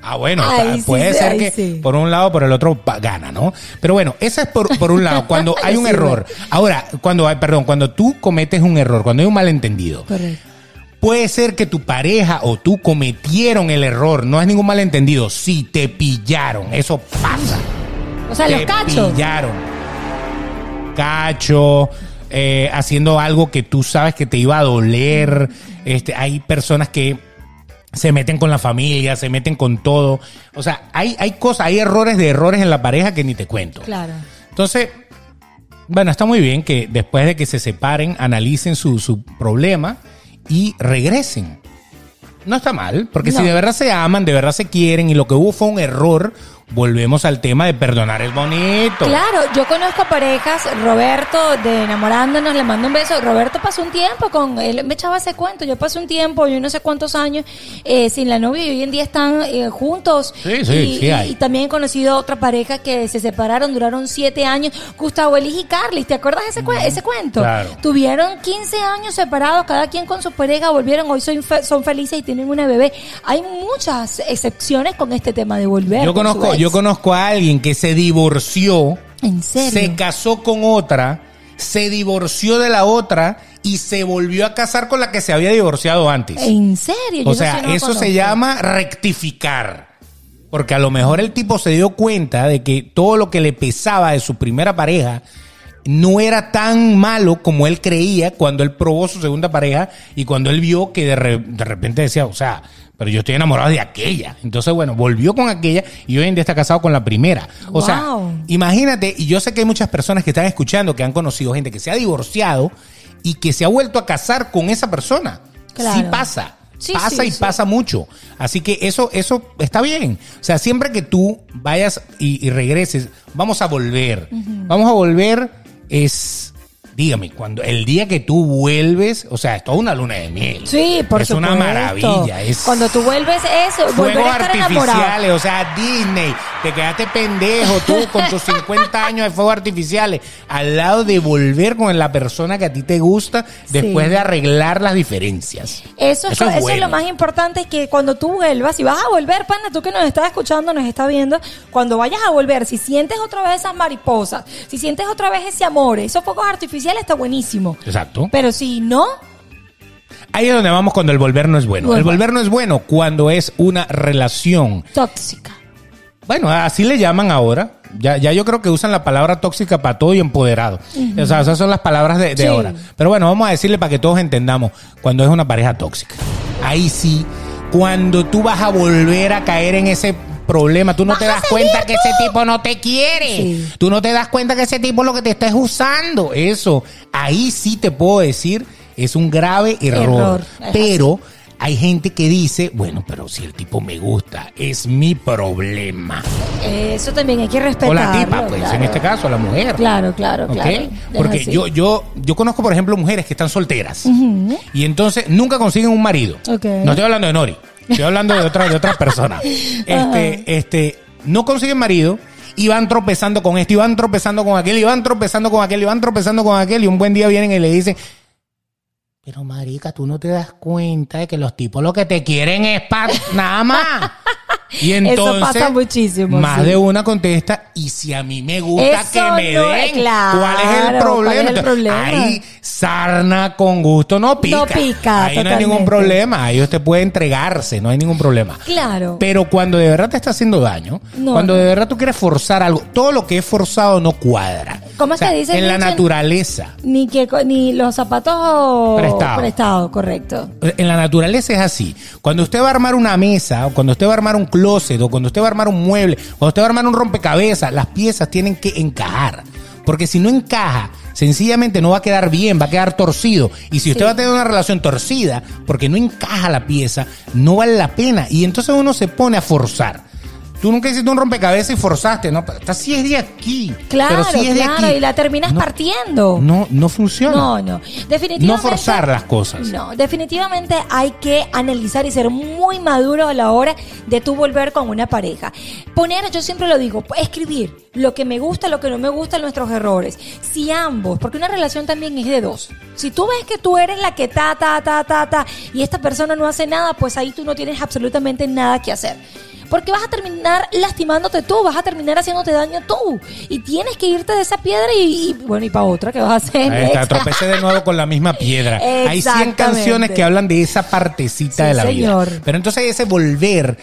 Ah, bueno, puede sí, ser que sí. por un lado, por el otro gana, ¿no? Pero bueno, ese es por, por un lado, cuando hay un error. Ahora, cuando hay, perdón, cuando tú cometes un error, cuando hay un malentendido, Correcto. Puede ser que tu pareja o tú cometieron el error, no es ningún malentendido, si te pillaron, eso pasa. O sea, los te cachos. pillaron. Cacho, eh, haciendo algo que tú sabes que te iba a doler. Este, hay personas que se meten con la familia, se meten con todo. O sea, hay, hay cosas, hay errores de errores en la pareja que ni te cuento. Claro. Entonces, bueno, está muy bien que después de que se separen, analicen su, su problema y regresen. No está mal, porque No. si de verdad se aman, de verdad se quieren y lo que hubo fue un error, volvemos al tema de perdonar es bonito. Claro, yo conozco parejas, Roberto de Enamorándonos, le mando un beso. Roberto pasó un tiempo con él, me echaba ese cuento, yo pasé un tiempo, yo no sé cuántos años eh, sin la novia y hoy en día están eh, juntos. Sí, sí, y, sí hay. y también he conocido otra pareja que se separaron, duraron siete años. Gustavo Elis y Carly, ¿te acuerdas ese, cue- ese cuento? claro. Tuvieron 15 años separados, cada quien con su pareja, volvieron, hoy son, fe- son felices y tienen una bebé. Hay muchas excepciones con este tema de volver. Yo conozco. Yo conozco a alguien que se divorció, ¿En serio? se casó con otra, se divorció de la otra y se volvió a casar con la que se había divorciado antes. ¿En serio? Yo O sea, no eso se llama rectificar. Porque a lo mejor el tipo se dio cuenta de que todo lo que le pesaba de su primera pareja no era tan malo como él creía cuando él probó su segunda pareja y cuando él vio que de, re- de repente decía, o sea, pero yo estoy enamorado de aquella. Entonces, bueno, volvió con aquella y hoy en día está casado con la primera. O sea, imagínate, y yo sé que hay muchas personas que están escuchando que han conocido gente que se ha divorciado y que se ha vuelto a casar con esa persona. Claro. Sí pasa. Sí, pasa sí, y sí. pasa mucho. Así que eso, eso está bien. O sea, siempre que tú vayas y, y regreses, vamos a volver. Vamos a volver es, dígame, cuando el día que tú vuelves, o sea, es toda una luna de miel. Sí, por es supuesto. una maravilla. Es Cuando tú vuelves es volver a estar enamorado. artificiales, o sea, Disney, te quedaste pendejo tú con tus 50 años de fuegos artificiales, al lado de volver con la persona que a ti te gusta después Sí. de arreglar las diferencias. Eso, es, Eso es eso es lo más importante, que cuando tú vuelvas, y vas a volver, pana, tú que nos estás escuchando, nos está viendo, cuando vayas a volver, si sientes otra vez esas mariposas, si sientes otra vez ese amor, esos fuegos artificiales, está buenísimo. Exacto. Pero si no, Ahí es donde vamos cuando el volver no es bueno. Bueno. El volver no es bueno cuando es una relación. tóxica. Bueno, así le llaman ahora. Ya, ya yo creo que usan la palabra tóxica para todo y empoderado. O sea, esas son las palabras de, de Sí. ahora. Pero bueno, vamos a decirle para que todos entendamos cuando es una pareja tóxica. Ahí sí, cuando tú vas a volver a caer en ese problema, tú no te das cuenta que ese tipo no te quiere. Sí. Tú no te das cuenta que ese tipo lo que te está es usando. Eso, ahí sí te puedo decir, es un grave error. Error, es Pero hay gente que dice, bueno, pero si el tipo me gusta, es mi problema. Eso también hay que O respetarlo. la tipa, pues claro. en este caso, la mujer. Claro, claro, claro. Porque yo, yo, yo conozco, por ejemplo, mujeres que están solteras y entonces nunca consiguen un marido. Ok. No estoy hablando de Nori, estoy hablando de otra, de otras personas. Este, este, no consiguen marido y van tropezando con esto, y van tropezando con aquel, y van tropezando con aquel, y van tropezando con aquel, y un buen día vienen y le dicen, pero marica, tú no te das cuenta de que los tipos lo que te quieren es para nada más. Y entonces, pasa muchísimo, más sí. de una contesta, y si a mí me gusta Eso que me no den, es claro, ¿cuál es el ¿cuál es el problema? Ahí, sarna con gusto no pica. No pica, Ahí no hay ningún problema. Ahí usted puede entregarse, no hay ningún problema. Claro. Pero cuando de verdad te está haciendo daño, No, cuando no. de verdad tú quieres forzar algo, todo lo que es forzado no cuadra. ¿Cómo es O sea, que dice En la naturaleza. Ni que ni los zapatos Prestados. prestados, correcto. En la naturaleza es así. Cuando usted va a armar una mesa, o cuando usted va a armar un closet, o cuando usted va a armar un mueble, cuando usted va a armar un rompecabezas, las piezas tienen que encajar. Porque si no encaja, sencillamente no va a quedar bien, va a quedar torcido. Y si usted Sí. va a tener una relación torcida, porque no encaja la pieza, no vale la pena. Y entonces uno se pone a forzar. Tú nunca hiciste un rompecabezas y forzaste, ¿no? Esta sí es de aquí. Claro, pero sí es de claro, aquí. y la terminas No, partiendo. No, no funciona. No, no. Definitivamente. No forzar las cosas. No, definitivamente hay que analizar y ser muy maduro a la hora de tú volver con una pareja. Poner, yo siempre lo digo, escribir lo que me gusta, lo que no me gusta, nuestros errores. Si ambos, porque una relación también es de dos. Si tú ves que tú eres la que ta, ta, ta, ta, ta, y esta persona no hace nada, pues ahí tú no tienes absolutamente nada que hacer. Porque vas a terminar lastimándote tú, vas a terminar haciéndote daño tú. Y tienes que irte de esa piedra y, y, bueno, y para otra, ¿qué vas a hacer? Ahí está, tropecé de nuevo con la misma piedra. Hay 100 Exactamente. canciones que hablan de esa partecita Sí, de la señor. vida. Pero entonces ese volver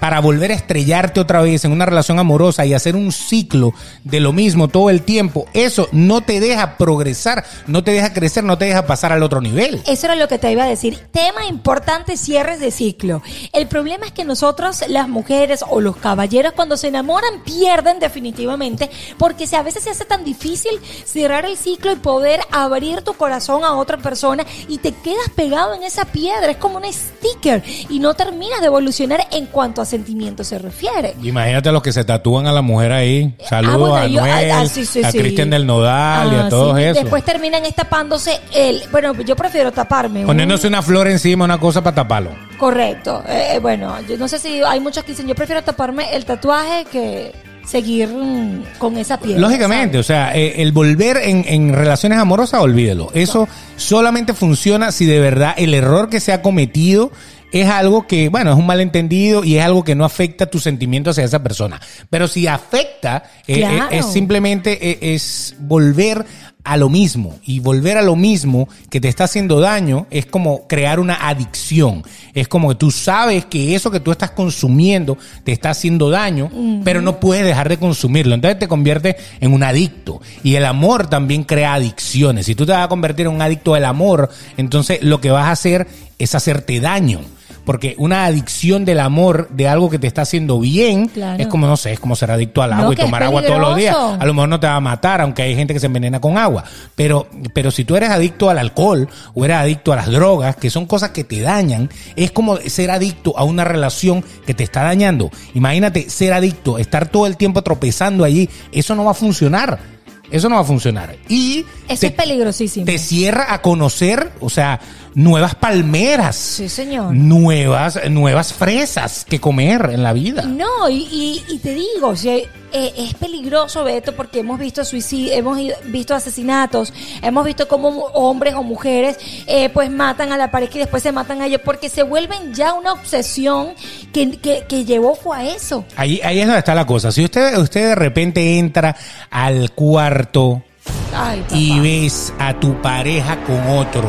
para volver a estrellarte otra vez en una relación amorosa y hacer un ciclo de lo mismo todo el tiempo, eso no te deja progresar, no te deja crecer, no te deja pasar al otro nivel. Eso era lo que te iba a decir. Tema importante, cierres de ciclo. El problema es que nosotros, las mujeres o los caballeros, cuando se enamoran, pierden definitivamente, porque si a veces se hace tan difícil cerrar el ciclo y poder abrir tu corazón a otra persona y te quedas pegado en esa piedra. Es como un sticker y no terminas de evolucionar en cuanto a sentimientos se refiere. Imagínate a los que se tatúan a la mujer ahí. Saludos Ah, bueno, a yo- Noel, ah, sí, sí, a sí. Cristian del Nodal y Ah, a todos esos. Después terminan tapándose el. Bueno, yo prefiero taparme. un- Poniéndose una flor encima, una cosa para taparlo. Correcto. Eh, bueno, yo no sé si hay muchos que dicen, yo prefiero taparme el tatuaje que seguir mm, con esa piel. Lógicamente, o sea, eh, el volver en, en relaciones amorosas, olvídelo. Eso solamente funciona si de verdad el error que se ha cometido es algo que, bueno, es un malentendido y es algo que no afecta tus sentimientos hacia esa persona. Pero si afecta, eh, Claro. eh, es simplemente eh, es volver a lo mismo. Y volver a lo mismo que te está haciendo daño es como crear una adicción. Es como que tú sabes que eso que tú estás consumiendo te está haciendo daño, pero no puedes dejar de consumirlo. Entonces te convierte en un adicto. Y el amor también crea adicciones. Si tú te vas a convertir en un adicto del amor, entonces lo que vas a hacer es hacerte daño. Porque una adicción del amor de algo que te está haciendo bien Claro. es como, no sé, es como ser adicto al No, agua y tomar agua todos los días. A lo mejor no te va a matar, aunque hay gente que se envenena con agua. Pero, pero si tú eres adicto al alcohol o eres adicto a las drogas, que son cosas que te dañan, es como ser adicto a una relación que te está dañando. Imagínate ser adicto, estar todo el tiempo tropezando allí, eso no va a funcionar. Eso no va a funcionar. Y Eso te- es peligrosísimo. te cierra a conocer, o sea, nuevas palmeras. Sí, señor. Nuevas, nuevas fresas que comer en la vida. No, y, y- y te digo, sea, eh, es peligroso, Beto, porque hemos visto suicidios, hemos visto asesinatos, hemos visto cómo hombres o mujeres eh, pues matan a la pareja y después se matan a ellos, porque se vuelven ya una obsesión que, que, que llevó fue a eso. Ahí, ahí es donde está la cosa. Si usted, usted de repente entra al cuarto Ay, y ves a tu pareja con otro,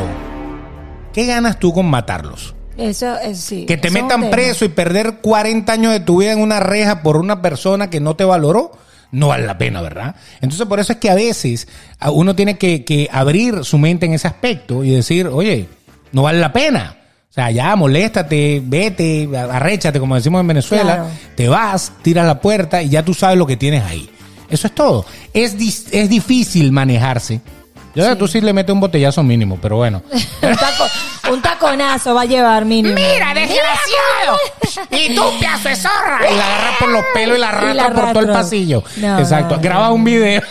¿qué ganas tú con matarlos? Eso es sí. Que te eso metan preso y perder 40 años de tu vida en una reja por una persona que no te valoró, no vale la pena, ¿verdad? Entonces por eso es que a veces uno tiene que, que abrir su mente en ese aspecto y decir, oye, no vale la pena. O sea, ya moléstate, vete, arréchate, como decimos en Venezuela, Claro. te vas, tiras la puerta y ya tú sabes lo que tienes ahí. Eso es todo. Es, es difícil manejarse. Yo que tú sí le metes un botellazo mínimo, pero bueno. un, taco- un taconazo va a llevar mínimo. ¡Mira, desgraciado! ¡Y tú, pedazo de zorra! Y la agarras por los pelos y la arrastras por todo el pasillo. No, Exacto. no, Graba un video.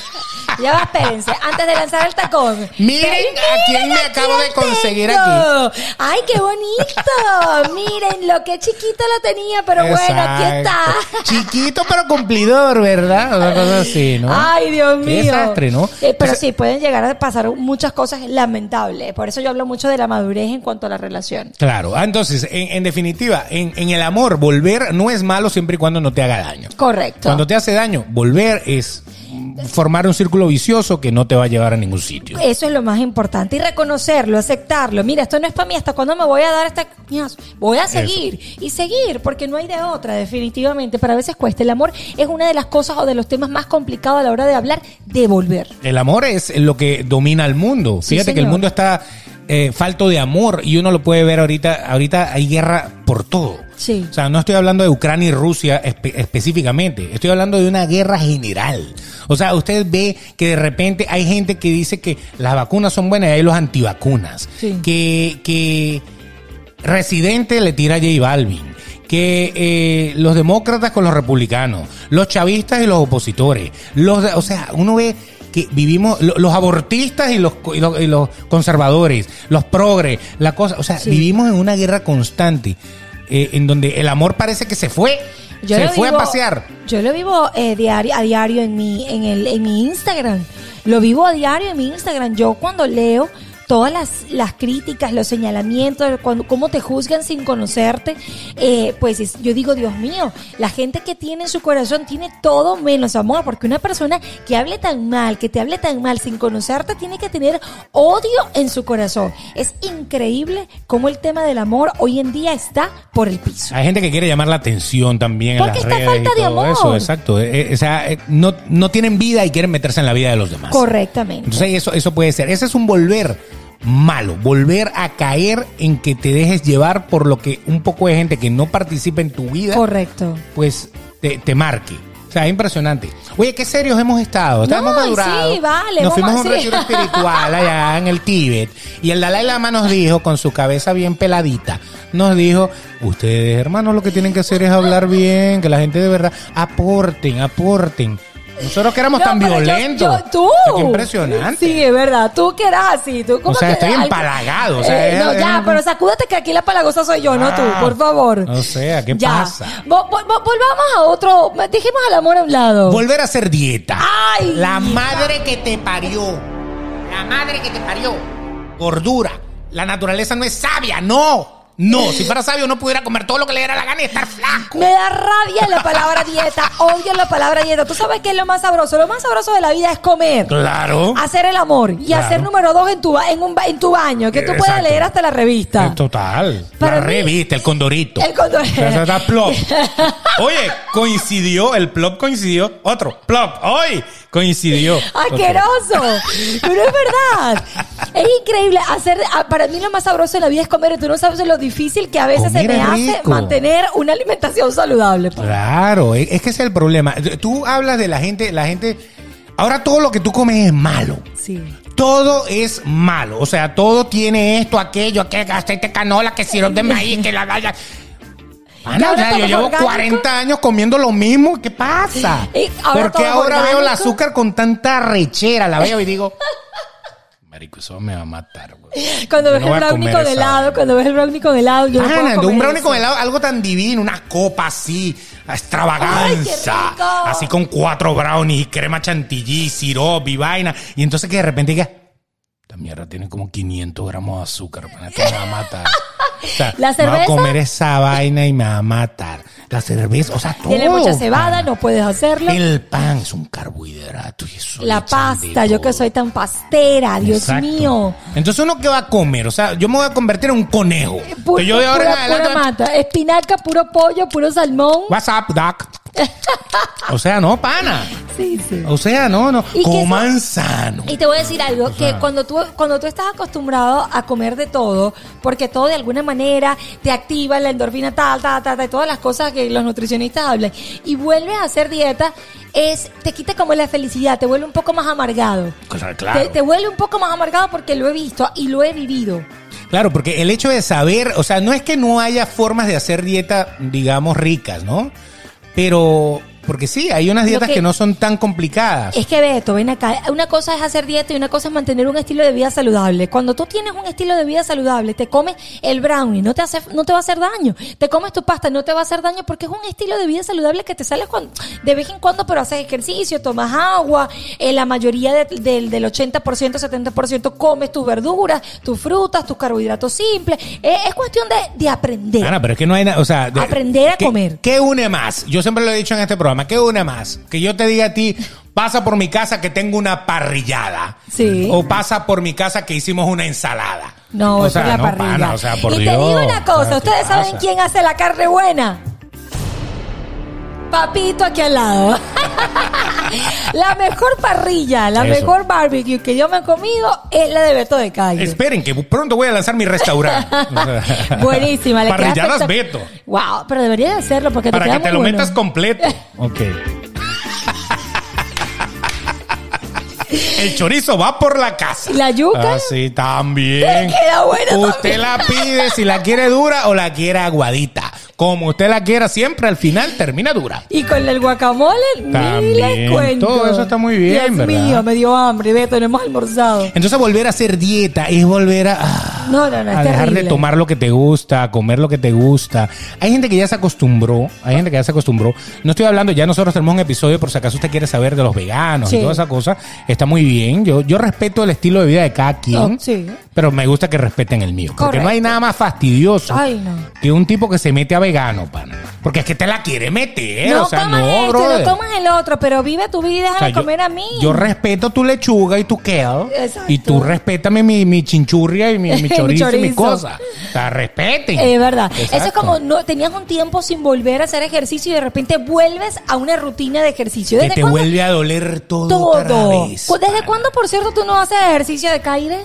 Ya va, espérense, antes de lanzar el tacón. Miren a quién me acabo de conseguir tengo. aquí. ¡Ay, qué bonito! Miren lo que chiquito lo tenía, pero bueno, aquí está. Chiquito pero cumplidor, ¿verdad? Una cosa así, ¿no? Ay, Dios mío. Qué desastre, ¿no? Eh, pero sí, pueden llegar a pasar muchas cosas lamentables. Por eso yo hablo mucho de la madurez en cuanto a la relación. Claro. Ah, Entonces, en, en definitiva, en, en el amor, volver no es malo siempre y cuando no te haga daño. Correcto. Cuando te hace daño, volver es formar un círculo vicioso que no te va a llevar a ningún sitio. Eso es lo más importante. Y reconocerlo, aceptarlo. Mira, esto no es para mí. ¿Hasta cuándo me voy a dar coñazo? Voy a seguir. Y seguir, porque no hay de otra, definitivamente. Pero a veces cuesta. El amor es una de las cosas o de los temas más complicados a la hora de hablar de volver. El amor es lo que domina al mundo. Sí, Fíjate que el mundo está eh, falto de amor y uno lo puede ver ahorita. Ahorita hay guerra por todo. Sí. O sea, no estoy hablando de Ucrania y Rusia espe- específicamente. Estoy hablando de una guerra general. O sea, usted ve que de repente hay gente que dice que las vacunas son buenas y hay los antivacunas. Sí. Que, que Residente le tira a J Balvin. Que eh, los demócratas con los republicanos, los chavistas y los opositores. Los, de- o sea, uno ve que vivimos, lo- los abortistas y los, y los, y los conservadores, los progres, la cosa. O sea, Sí. vivimos en una guerra constante eh, en donde el amor parece que se fue. Yo se fue vivo- a pasear. Yo lo vivo eh, diario, a diario en mi, en, el, en mi Instagram. Lo vivo a diario en mi Instagram. Yo cuando leo todas las, las críticas, los señalamientos, cuando, cómo te juzgan sin conocerte, eh, pues es- yo digo, Dios mío, la gente que tiene en su corazón tiene todo menos amor, porque una persona que hable tan mal, que te hable tan mal sin conocerte, tiene que tener odio en su corazón. Es increíble cómo el tema del amor hoy en día está por el piso. Hay gente que quiere llamar la atención también Porque en las está redes falta y de amor. eso, exacto. Eh, eh, o sea, no, no tienen vida y quieren meterse en la vida de los demás. Correctamente. Entonces eso, eso puede ser. Ese es un volver malo, volver a caer en que te dejes llevar por lo que un poco de gente que no participa en tu vida, Correcto. pues te, te marque. O sea, es impresionante. Oye, qué serios hemos estado. No, hemos madurado. sí, vale, Nos fuimos a un retiro espiritual allá en el Tíbet. Y el Dalai Lama nos dijo, con su cabeza bien peladita, nos dijo, ustedes, hermanos, lo que tienen que hacer es hablar bien, que la gente de verdad aporten, aporten. Nosotros que éramos No, tan yo- violentos. yo- tú. Qué impresionante. Sí, es verdad. Tú que eras así. Tú como O sea, que estoy empalagado, o sea, Eh, es- no, es- ya, pero sacúdate que aquí la palagosa soy yo, no tú, Ah, por favor. o sea, ¿qué Ya. pasa? Vo- vo- vo- volvamos a otro. Dejemos al amor a un lado. Volver a hacer dieta. Ay. La madre que te parió. La madre que te parió. Gordura. La naturaleza no es sabia, no. No, si fuera sabio no pudiera comer todo lo que le diera la gana y estar flaco. Me da rabia la palabra dieta. Odio la palabra dieta. ¿Tú sabes qué es lo más sabroso? Lo más sabroso de la vida es comer. Claro. Hacer el amor y Claro. hacer número dos en tu, en un, en tu baño, que tú puedas Exacto. leer hasta la revista. Total. Para la mí- revista, el condorito. El condor- O sea, está plop. Oye, coincidió, el plop coincidió. Otro, plop. Hoy coincidió. ¡Asqueroso! Pero es verdad. Es increíble. Hacer, ah, para mí lo más sabroso de la vida es comer. Tú no sabes lo difícil que a veces se me hace mantener una alimentación saludable. Claro, es es que ese es el problema. Tú hablas de la gente, la gente. Ahora todo lo que tú comes es malo. Sí. Todo es malo. O sea, todo tiene esto, aquello, que aceite canola, que sirope de maíz, que la vaya. O sea, yo llevo orgánico. 40 años comiendo lo mismo. ¿Qué pasa? ¿Por qué ahora veo el azúcar con tanta rechera? La veo y digo, Marico, eso me va a matar, güey. Cuando Yo ves no el brownie con helado, cuando ves el brownie con helado, yo no puedo comer un brownie eso. con helado, algo tan divino, una copa así, extravaganza, Ay, qué rico. así con cuatro brownies, y crema chantilly, sirope y vaina, y entonces que de repente diga, esta mierda tiene como 500 gramos de azúcar, esto me va a matar. O sea, ¿La me voy a cerveza? comer esa vaina y me va a matar. La cerveza, o sea, todo. Tiene mucha cebada, no puedes hacerlo. El pan es un carbohidrato y eso La pasta, yo que soy tan pastera, Dios Exacto. mío. Entonces uno qué va a comer, o sea, yo me voy a convertir en un conejo. Que yo de ahora en pura, adelante pura mata. Espinaca, puro pollo, puro salmón. What's up, doc? O sea, no, pana. Sí, sí. O sea, no, no. Y Coman sano. Y te voy a decir algo, que cuando tú, cuando tú estás acostumbrado a comer de todo, porque todo de alguna manera te activa la endorfina, tal, tal, tal, tal, todas las cosas que los nutricionistas hablan, y vuelves a hacer dieta, es, te quita como la felicidad, te vuelve un poco más amargado. Claro, claro. Te, te vuelve un poco más amargado porque lo he visto y lo he vivido. Claro, porque el hecho de saber, o sea, no es que no haya formas de hacer dieta, digamos, ricas, ¿no? Pero, porque sí, hay unas dietas que- que, no son tan complicadas. Es que Beto, ven acá. Una cosa es hacer dieta y una cosa es mantener un estilo de vida saludable. Cuando tú tienes un estilo de vida saludable, te comes el brownie, no te hace, no te va a hacer daño. Te comes tu pasta, no te va a hacer daño porque es un estilo de vida saludable que te sale cuando, de vez en cuando, pero haces ejercicio, tomas agua. eh, la mayoría de- del- del 80%, 70% comes tus verduras, tus frutas, tus carbohidratos simples. Eh, es cuestión de, de aprender. Ana, pero es que no hay nada, o sea... de- Aprender a ¿qué- comer. ¿Qué une más? Yo siempre lo he dicho en este programa, ¿qué une más? Que yo te diga a ti, pasa por mi casa que tengo una parrillada. Sí. O pasa por mi casa que hicimos una ensalada. No, o sea, es la no, parrilla. pana, o sea, por y Dios. te digo una cosa, sea, ¿qué ¿ustedes saben quién hace la carne buena? Papito aquí al lado. la mejor parrilla, la Eso. mejor barbecue que yo me he comido es la de Beto de Calle. Esperen, que pronto voy a lanzar mi restaurante. Buenísima. le Parrilladas Beto. Wow, pero debería de hacerlo porque Para te que te lo bueno. metas completo. Ok. El chorizo va por la casa. ¿Y la yuca? Ah, sí, también. Queda buena Usted también. la pide si la quiere dura o la quiere aguadita. Como usted la quiera, siempre al final termina dura. Y con el guacamole, ni También. les cuento. Todo eso está muy bien, Dios ¿verdad? mío, me dio hambre, Beto, no hemos almorzado. Entonces volver a hacer dieta es volver a... ah, No, no, no, a dejar de tomar lo que te gusta, a comer lo que te gusta. Hay gente que ya se acostumbró, hay gente que ya se acostumbró. No estoy hablando, ya nosotros tenemos un episodio por si acaso usted quiere saber de los veganos Sí. y toda esa cosa. Está muy bien. Yo, yo respeto el estilo de vida de cada quien, Oh, sí. Pero me gusta que respeten el mío. Porque no hay nada más fastidioso Ay, no. que un tipo que se mete a vegano, pana. Porque es que te la quiere meter. no o sea, comas no, brother. no comas el otro, pero vive tu vida y déjame O sea, yo- comer a mí. Yo respeto tu lechuga y tu kale. Exacto. Y tú respétame mi, mi chinchurria y mi, mi Mi chorizo y mi cosa. O sea, respeten. Es verdad. Eso es como no tenías un tiempo sin volver a hacer ejercicio y de repente vuelves a una rutina de ejercicio. Que ¿Desde te cuándo? vuelve a doler todo, todo. vez. ¿Desde cuándo, por cierto, tú no haces ejercicio de caire?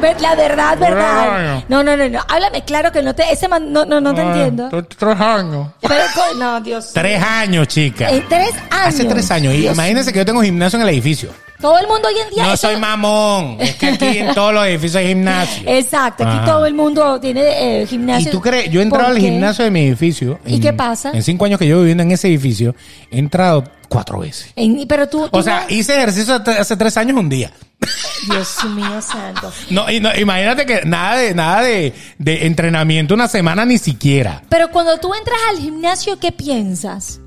Ve- La verdad, verdad. No, no, no, no. Háblame claro que no te, ese man- no, no, no te entiendo. Tres años. Pero, co- no, Dios. Tres años, chica. En tres años. Hace tres años. Y imagínense que yo tengo gimnasio en el edificio. Todo el mundo hoy en día. No eso soy mamón. Es que aquí en todos los edificios hay gimnasio. Exacto, aquí Ah. todo el mundo tiene eh, gimnasio. ¿Y tú crees? Yo he entrado ¿Por al qué? gimnasio de mi edificio. ¿Y qué pasa? En cinco años que llevo viviendo en ese edificio, he entrado cuatro veces. En- pero tú, tú O sea, no- hice ejercicio hace tres años un día. Dios mío santo. No, y no, imagínate que nada de nada de, de entrenamiento una semana ni siquiera. Pero cuando tú entras al gimnasio, ¿qué piensas?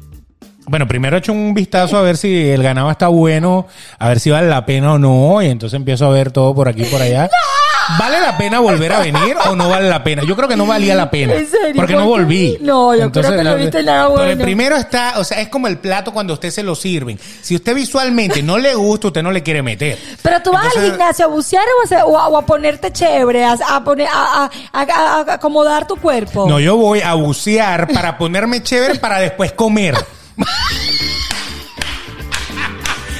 Bueno, primero he hecho un vistazo a ver si el ganado está bueno, a ver si vale la pena o no, y entonces empiezo a ver todo por aquí y por allá. ¿Vale la pena volver a venir o no vale la pena? Yo creo que no valía la pena. ¿En serio? Porque ¿Por no volví. No, yo creo que no viste nada Pero el bueno. primero está, o sea, es como el plato cuando a usted se lo sirven. Si usted visualmente no le gusta, usted no le quiere meter. Pero tú vas al gimnasio a bucear o a, o a- o a ponerte chévere, a, a poner, a acomodar tu cuerpo. No, yo voy a bucear para ponerme chévere para después comer.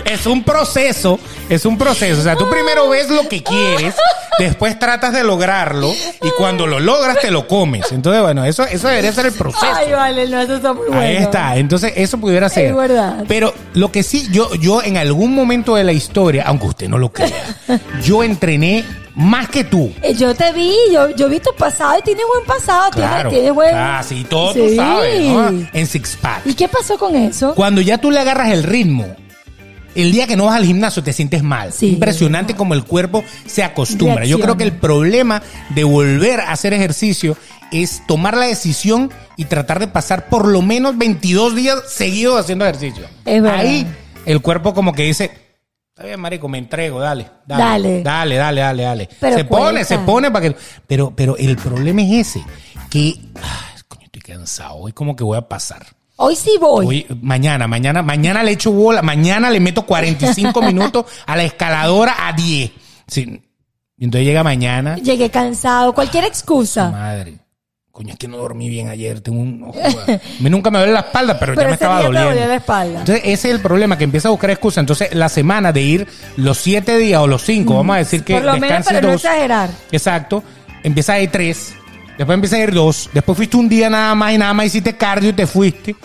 Es un proceso, es un proceso. O sea, tú primero ves lo que quieres, después tratas de lograrlo y cuando lo logras te lo comes. Entonces, bueno, eso, eso debería ser el proceso. Ay, vale, no, eso está muy bueno. Ahí está. Entonces, eso pudiera ser. Es verdad. Pero lo que sí, yo, yo en algún momento de la historia, aunque usted no lo crea, yo entrené más que tú. Eh, Yo te vi, yo, yo vi tu pasado y tienes buen pasado, tienes- Claro. tienes, buen... Ah, sí, todo tú Sí. sabes, ¿no? En Six Pack. ¿Y qué pasó con eso? Cuando ya tú le agarras el ritmo, el día que no vas al gimnasio te sientes mal. Sí, Impresionante como el cuerpo se acostumbra. Yo creo que el problema de volver a hacer ejercicio es tomar la decisión y tratar de pasar por lo menos 22 días seguidos haciendo ejercicio. Es verdad. Ahí el cuerpo como que dice, está bien, marico, me entrego, dale, dale, Dale. dale, dale, dale, dale. Pero se pone, se pone para que... Pero, pero el problema es ese, que... ay, coño, estoy cansado, hoy como que voy a pasar. Hoy sí voy. Hoy, mañana, mañana, mañana le echo bola, mañana le meto 45 minutos a la escaladora a 10. Sí. Y entonces llega mañana, Llegué cansado, cualquier excusa. madre. Coño, es que no dormí bien ayer. Tengo un. no joda. A mí nunca me duele la espalda, pero, Pero ya me estaba te doliendo. la espalda. Entonces, ese es el problema, que empieza a buscar excusas. Entonces, la semana de ir los siete días o los cinco, vamos a decir que Por lo menos, pero no dos. exagerar. Exacto. Empieza a ir tres. Después empieza a ir dos. Después fuiste un día nada más y nada más hiciste cardio y te fuiste.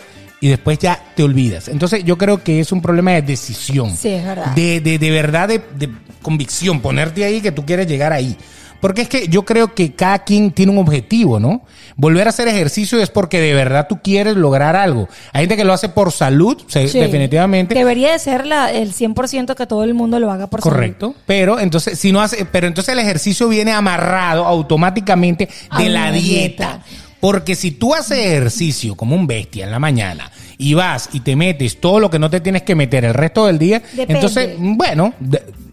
Y después ya te olvidas. Entonces yo creo que es un problema de decisión. Sí, es verdad. De, de, de verdad, de, de convicción. Ponerte ahí que tú quieres llegar ahí. Porque es que yo creo que cada quien tiene un objetivo, ¿no? Volver a hacer ejercicio es porque de verdad tú quieres lograr algo. Hay gente que lo hace por salud, se- Sí. definitivamente. Debería de ser la, el 100% que todo el mundo lo haga por salud. Correcto. Pero entonces, si no hace, pero entonces el ejercicio viene amarrado automáticamente de la dieta. dieta. Porque si tú haces ejercicio como un bestia en la mañana y vas y te metes todo lo que no te tienes que meter el resto del día, Depende. entonces, bueno,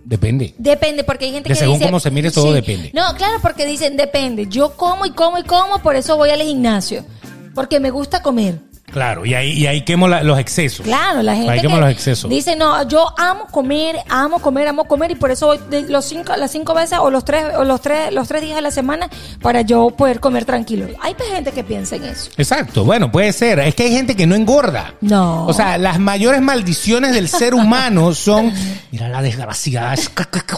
depende. Depende, porque hay gente De que según dice... cómo se mire, todo depende. No, claro, porque dicen, depende. Yo como y como y como, por eso voy al gimnasio. Porque me gusta comer. Claro, y ahí, y ahí quemo la- los excesos. Claro, la gente Ahí quemo que los excesos. dice, no, yo amo comer, amo comer, amo comer y por eso voy de los cinco, las cinco veces o los tres, o los tres, los tres días de la semana para yo poder comer tranquilo. Hay gente que piensa en eso. Exacto, bueno, puede ser. Es que hay gente que no engorda. No. O sea, las mayores maldiciones del ser humano son, mira la desgraciada,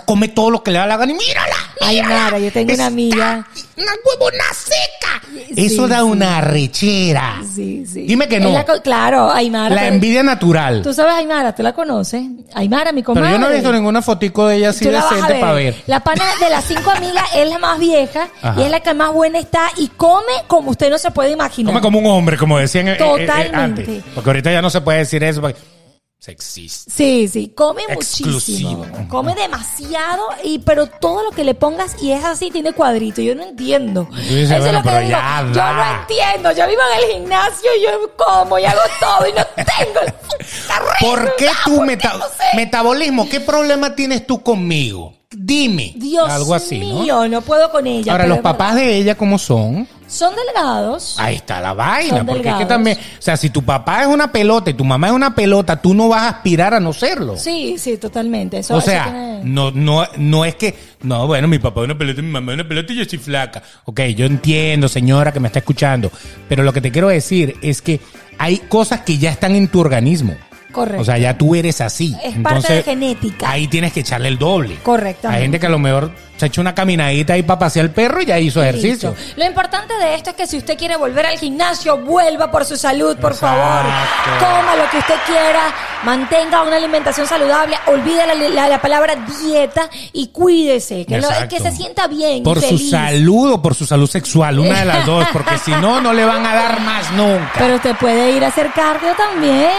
come todo lo que le da la gana y mírala. Ay, mírala, Mara, yo tengo una amiga. Una huevona seca. Sí, Eso da sí. una rechera. Sí, sí. Dime que no. La claro, Aymara. La envidia natural. Tú sabes Aymara, tú la conoces. Aymara, mi comadre. Pero yo no he visto ninguna fotico de ella así decente para ver. La pana de las cinco amigas es la más vieja Ajá. y es la que más buena está y come como usted no se puede imaginar. Come como un hombre, como decían eh, eh, eh, Totalmente. antes. Porque ahorita ya no se puede decir eso. porque Sexista. Sí, sí, come Exclusivo. muchísimo. Come demasiado, y pero todo lo que le pongas y es así, tiene cuadrito. Yo no entiendo. dices, Eso bueno, es lo que digo. Yo da. no entiendo. Yo vivo en el gimnasio y yo como y hago todo y no tengo el ¿Por qué no, tu meta- no sé. metabolismo? ¿Qué problema tienes tú conmigo? Dime. Dios Algo así, ¿no? mío, no puedo con ella. Ahora, los papás de ella, ¿cómo son? Son delgados. Ahí está la vaina. Son Porque es que también, o sea, si tu papá es una pelota y tu mamá es una pelota, tú no vas a aspirar a no serlo. Sí, sí, totalmente. Eso, o eso sea, tiene- no, no, no es que, no, bueno, mi papá es una pelota, mi mamá es una pelota y yo soy flaca. Ok, yo entiendo, señora que me está escuchando, pero lo que te quiero decir es que hay cosas que ya están en tu organismo. Correcto. O sea, ya tú eres así. Es parte de genética. Ahí tienes que echarle el doble. Correctamente. Hay gente que a lo mejor se ha hecho una caminadita ahí para pasear el perro y ya hizo ejercicio. Listo. Lo importante de esto es que si usted quiere volver al gimnasio, vuelva por su salud, por Exacto. favor. Coma lo que usted quiera, mantenga una alimentación saludable, olvide la, la- la palabra dieta y cuídese, que, lo- que se sienta bien. Por su salud o por su salud sexual, una de las dos, porque si no, no le van a dar más nunca. Pero usted puede ir a hacer cardio también.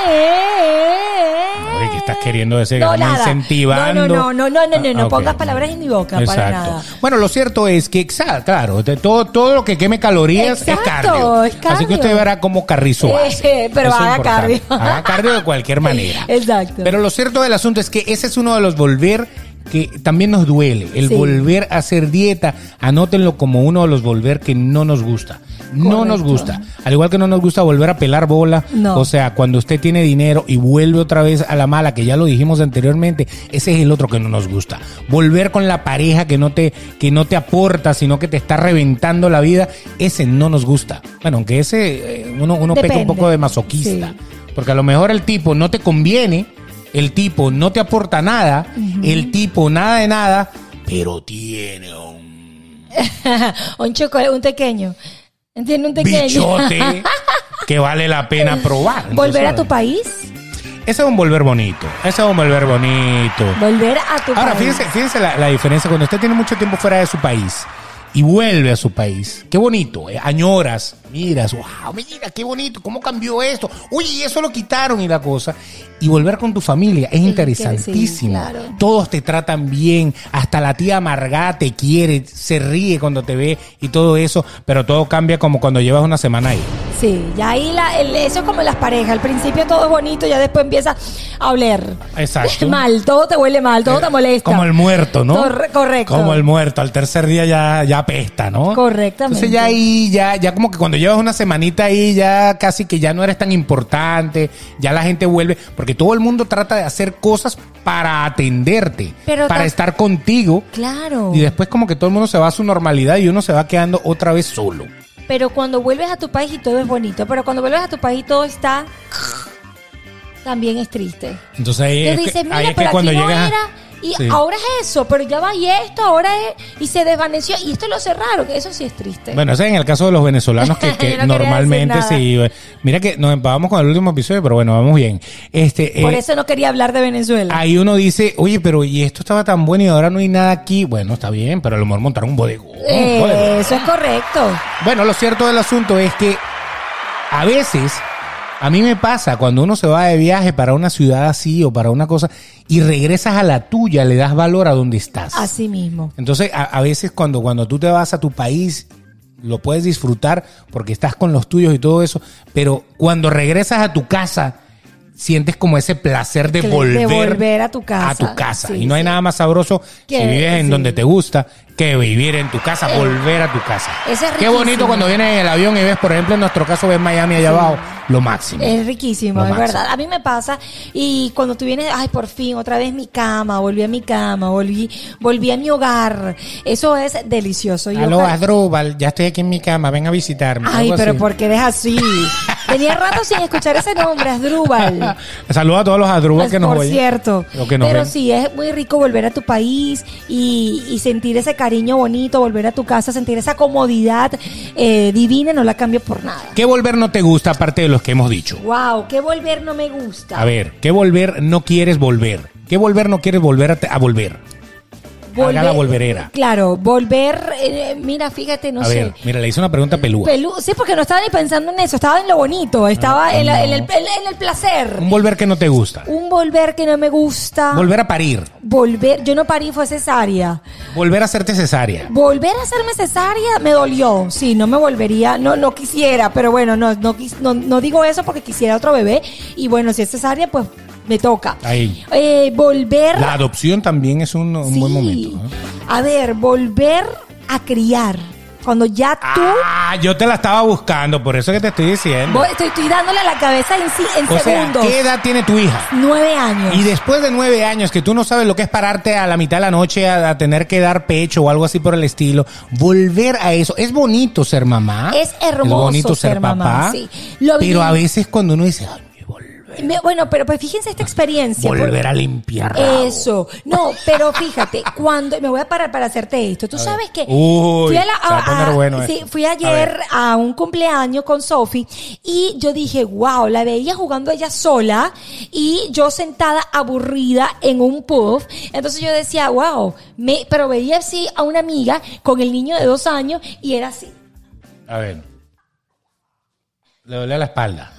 Oye, ¿qué estás queriendo decir? No, nada. incentivando. No, no, no, no, no, no, no, Ah, ok. pongas palabras en mi boca para nada. Bueno, lo cierto es que, claro, de todo, todo lo que queme calorías es cardio. es cardio. Así que usted verá cómo Eh, hace. pero Eso es haga cardio. Haga cardio de cualquier manera. Exacto. Pero lo cierto del asunto es que ese es uno de los volver que también nos duele. El Sí. volver a hacer dieta, anótenlo como uno de los volver que no nos gusta. No Correcto. nos gusta. Al igual que no nos gusta volver a pelar bola. No. O sea, cuando usted tiene dinero y vuelve otra vez a la mala, que ya lo dijimos anteriormente, ese es el otro que no nos gusta. Volver con la pareja que no te, que no te aporta, sino que te está reventando la vida, ese no nos gusta. Bueno, aunque ese eh, uno, uno peca un poco de masoquista. Sí. Porque a lo mejor el tipo no te conviene, el tipo no te aporta nada, el tipo nada de nada, pero tiene un un chocolate, un pequeño. ¿Entiende? Un pequeño. bichote que vale la pena probar. Volver a tu país. Ese es un volver bonito. Ese es un volver bonito. Volver a tu Ahora, país. fíjense, fíjense la, la diferencia. Cuando usted tiene mucho tiempo fuera de su país y vuelve a su país, qué bonito. eh, Añoras, miras, wow, mira, qué bonito, cómo cambió esto. Oye, y eso lo quitaron y la cosa. Y volver con tu familia es interesantísimo. sí, claro. Todos te tratan bien, hasta la tía amargada te quiere, se ríe cuando te ve y todo eso, pero todo cambia como cuando llevas una semana ahí. Sí, ya ahí la, el- eso es como las parejas. Al principio todo es bonito, ya después empieza a oler. Exacto. Mal, todo te huele mal, todo te molesta. Como el muerto, ¿no? Corre- correcto. Como el muerto. Al tercer día ya, ya apesta, ¿no? Correctamente. Entonces ya ahí, ya, ya como que cuando llevas una semanita ahí, ya casi que ya no eres tan importante, ya la gente vuelve, porque todo el mundo trata de hacer cosas para atenderte, Pero para estar contigo. Claro. Y después como que todo el mundo se va a su normalidad y uno se va quedando otra vez solo. Pero cuando vuelves a tu país y todo es bonito, pero cuando vuelves a tu país y todo está también es triste. Entonces ahí es que, ahí es cuando llegas era y Sí. ahora es eso, pero ya va y esto, ahora es y se desvaneció y esto lo cerraron, que eso sí es triste. Bueno, ese es en el caso de los venezolanos que, que no normalmente sí. Mira que nos empavamos con el último episodio, pero bueno, vamos bien. Este, Por eh, eso no quería hablar de Venezuela. Ahí uno dice, oye, pero y esto estaba tan bueno y ahora no hay nada aquí. Bueno, está bien, pero a lo mejor montaron un Eh, bodegón. eso es correcto. Bueno, lo cierto del asunto es que a veces, a mí me pasa cuando uno se va de viaje para una ciudad así o para una cosa y regresas a la tuya, le das valor a donde estás. Así mismo. Entonces, a, a veces cuando, cuando tú te vas a tu país, lo puedes disfrutar porque estás con los tuyos y todo eso, pero cuando regresas a tu casa, sientes como ese placer de De volver, volver a tu casa. a tu casa. Sí, y no hay sí. nada más sabroso Que- si vives en sí. donde te gusta que vivir en tu casa, Eh, volver a tu casa. ese es Qué bonito cuando vienes en el avión y ves, por ejemplo, en nuestro caso ves Miami allá abajo, lo máximo. Es riquísimo, Lo es máximo. verdad. A mí me pasa y cuando tú vienes, ay, por fin, otra vez mi cama, volví a mi cama, volví, volví a mi hogar. Eso es delicioso. Aló, Adrúbal, ya estoy aquí en mi cama, ven a visitarme. Ay, pero así. ¿por qué eres así? Tenía rato sin escuchar ese nombre, Asdrúbal. Saludos a todos los Adrúbal que nos Por oyen. cierto. Que nos Pero ven. sí, es muy rico volver a tu país y, y sentir ese cariño bonito, volver a tu casa, sentir esa comodidad eh, divina, no la cambio por nada. ¿Qué volver no te gusta aparte de los que hemos dicho? Wow, qué volver no me gusta. A ver, ¿qué volver no quieres volver? ¿Qué volver no quieres volver a, te- a volver? Haga la volverera. Claro, volver, eh, mira, fíjate, no A sé. ver, mira, le hice una pregunta pelúa. Pelú- sí, porque no estaba ni pensando en eso, estaba en lo bonito, estaba en, la- en el, en- en el placer. Un volver que no te gusta. Un volver que no me gusta. Volver a parir. Volver, yo no parí, fue cesárea. Volver a hacerte cesárea. Volver a hacerme cesárea me dolió. Sí, no me volvería, no, no quisiera, pero bueno, no, no, no, no digo eso porque quisiera otro bebé. Y bueno, si es cesárea, pues me toca. Ahí. Eh, volver. La adopción también es un, un Sí. buen momento. ¿no? A ver, volver a criar. Cuando ya tú. Ah, yo te la estaba buscando, por eso que te estoy diciendo. Voy- estoy, estoy dándole la cabeza en, sí- en O sea, segundos. ¿qué edad tiene tu hija? Nueve años. Y después de nueve años que tú no sabes lo que es pararte a la mitad de la noche a, a tener que dar pecho o algo así por el estilo, volver a eso. Es bonito ser mamá. Es hermoso bonito ser, ser mamá, papá. sí. Lo pero a veces cuando uno dice, me bueno, pero pues fíjense esta experiencia. volver a limpiar. rabo. Eso. No, pero fíjate, cuando me voy a parar para hacerte esto. Tú sabes que Uy, fui a la- se va a poner bueno sí, esto. fui A ayer ver. a, un cumpleaños con Sophie y yo dije, wow, la veía jugando ella sola y yo sentada aburrida en un puff. Entonces yo decía, wow, me, pero veía así a una amiga con el niño de dos años y era así. A ver. Le duele la espalda.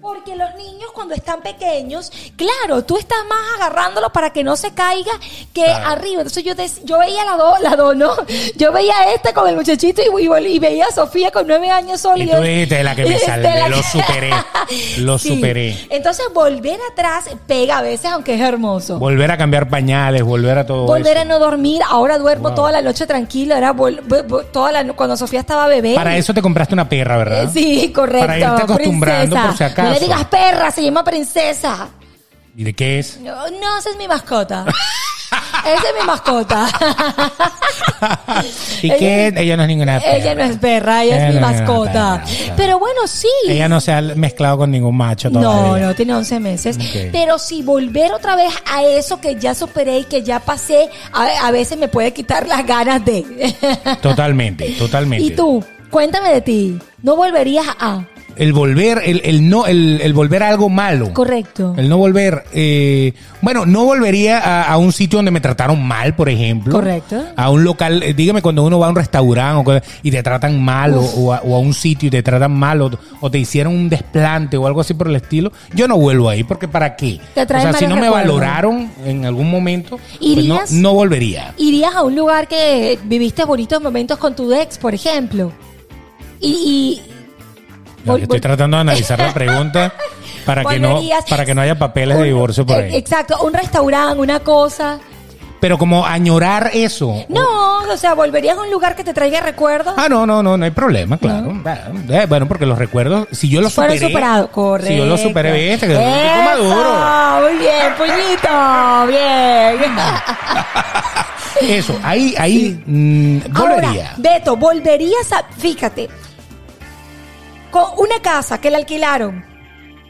Porque los niños cuando están pequeños, claro, tú estás más agarrándolo para que no se caiga que Claro. arriba. Entonces yo, des- yo veía la dos, la dos, ¿no? Yo veía a este con el muchachito y, y- y veía a Sofía con nueve años sola. Y tú dijiste, "De la que me de salvé, lo que-". superé, lo superé. Entonces volver atrás pega a veces, aunque es hermoso. Volver a cambiar pañales, volver a todo Volver eso. a no dormir, ahora duermo Wow. toda la noche tranquila, era toda la, cuando Sofía estaba bebé. Para eso te compraste una perra, ¿verdad? Sí, correcto. Para irte acostumbrando princesa. por si acaso. No le digas perra, se llama princesa. ¿Y de qué es? No, no, esa es mi mascota. esa es mi mascota. ¿Y qué es? Ella no es ninguna perra. Ella no es perra, ella es mi no mascota. perra. Pero bueno, sí. Ella no se ha mezclado con ningún macho No, todavía. no, tiene 11 meses. Pero si volver otra vez a eso que ya superé y que ya pasé, a, a veces me puede quitar las ganas de. Totalmente, totalmente. y tú, cuéntame de ti. ¿No volverías a...? El volver, el, el no, el, el volver a algo malo. Correcto. El no volver, eh, bueno, no volvería a, a un sitio donde me trataron mal, por ejemplo. Correcto. A un local, eh, dígame cuando uno va a un restaurante o y te tratan mal o, o a, o a un sitio y te tratan mal o, o te hicieron un desplante o algo así por el estilo, yo no vuelvo ahí porque ¿para qué? Te O sea, si no me recuerdos. valoraron en algún momento, pues no, ¿Irías? no volvería. ¿Irías a un lugar que viviste bonitos momentos con tu ex, por ejemplo? Y... y No, vol- yo estoy tratando de analizar la pregunta para que no para que no haya papeles de divorcio por eh, ahí. Exacto, un restaurante, una cosa. Pero como añorar eso. No, o sea, volverías a un lugar que te traiga recuerdos. Ah, no, no, no, no hay problema, claro. Eh, Bueno, porque los recuerdos, si yo los Fueron superé. superados, correcto. Si yo los superé, viste, que soy maduro. Muy bien, puñito, bien. Eso, ahí, ahí mm, volvería. Ahora, Beto, volverías a, fíjate, con una casa que la alquilaron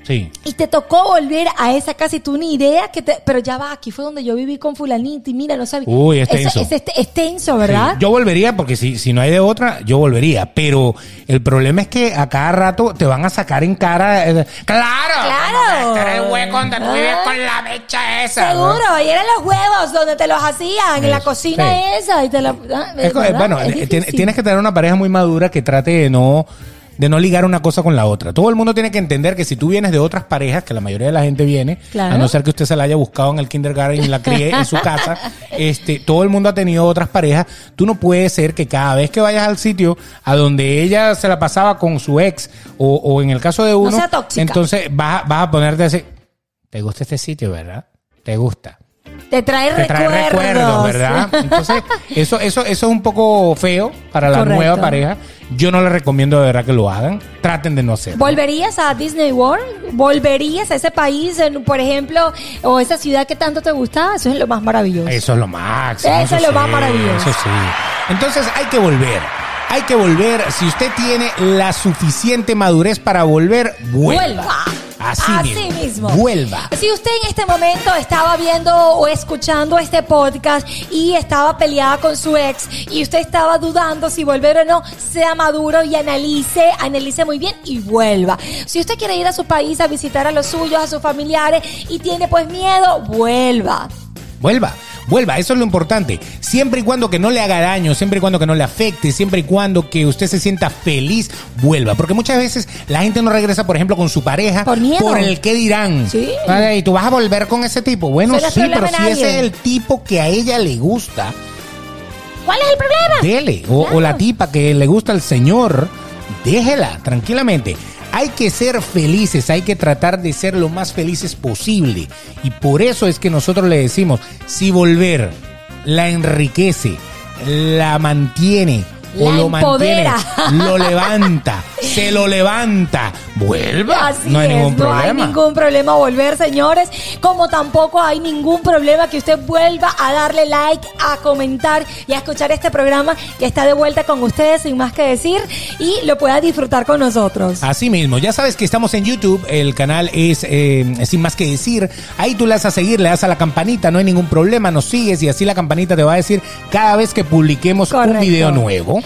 Sí. y te tocó volver a esa casa y tú ni idea que te, pero ya va, aquí fue donde yo viví con fulanito y mira, no sabía. Uy, es tenso. Es, es- es tenso, ¿verdad? Sí. Yo volvería porque si, si no hay de otra, yo volvería. Pero el problema es que a cada rato te van a sacar en cara. eh, claro, Claro. este el hueco donde tú Ah. vives con la mecha esa. ¿no? Seguro, y eran los huevos donde te los hacían, en la sí. esa. Y te la, ah, bueno, eh, tienes que tener una pareja muy madura que trate de no de no ligar una cosa con la otra. Todo el mundo tiene que entender que si tú vienes de otras parejas, que la mayoría de la gente viene, Claro. a no ser que usted se la haya buscado en el kindergarten y la críe en su casa, este, todo el mundo ha tenido otras parejas. Tú no puedes ser que cada vez que vayas al sitio a donde ella se la pasaba con su ex, o, o en el caso de uno, sea tóxica. entonces vas, a- vas a ponerte así, ¿te gusta este sitio, verdad? ¿Te gusta? Te trae te trae recuerdos. recuerdos, ¿verdad? Entonces, eso, eso, eso es un poco feo para la Correcto. nueva pareja. Yo no les recomiendo de verdad que lo hagan. Traten de no hacerlo. ¿Volverías a Disney World? ¿Volverías a ese país, por ejemplo, o esa ciudad que tanto te gustaba? Eso es lo más maravilloso. Eso es lo máximo. Eso es lo más maravilloso. Eso sí. Entonces hay que volver. Hay que volver. Si usted tiene la suficiente madurez para volver, vuelva. Vuelva. Así, Así mismo. Vuelva. Si usted en este momento estaba viendo o escuchando este podcast y estaba peleada con su ex y usted estaba dudando si volver o no, sea maduro y analice, analice muy bien y vuelva. Si usted quiere ir a su país a visitar a los suyos, a sus familiares y tiene pues miedo, vuelva. Vuelva. vuelva. Eso es lo importante. Siempre y cuando que no le haga daño, siempre y cuando que no le afecte, siempre y cuando que usted se sienta feliz, vuelva. Porque muchas veces la gente no regresa, por ejemplo, con su pareja Por miedo. el qué dirán. Sí. Vale, Y tú vas a volver con ese tipo. Bueno, sí, pero si ese es el tipo que a ella le gusta, ¿Cuál es el problema? dele. O, Claro. o la tipa que le gusta al señor, déjela tranquilamente. Hay que ser felices, hay que tratar de ser lo más felices posible. Y por eso es que nosotros le decimos, si volver la enriquece, la mantiene o La lo mantiene, empodera. lo levanta, se lo levanta, vuelva. Así no hay es, ningún no problema. hay ningún problema volver, señores. Como tampoco hay ningún problema que usted vuelva a darle like, a comentar y a escuchar este programa que está de vuelta con ustedes sin más que decir y lo pueda disfrutar con nosotros. Así mismo, ya sabes que estamos en YouTube, el canal es eh, sin más que decir, ahí tú le das a seguir, le das a la campanita, no hay ningún problema, nos sigues y así la campanita te va a decir cada vez que publiquemos un video nuevo.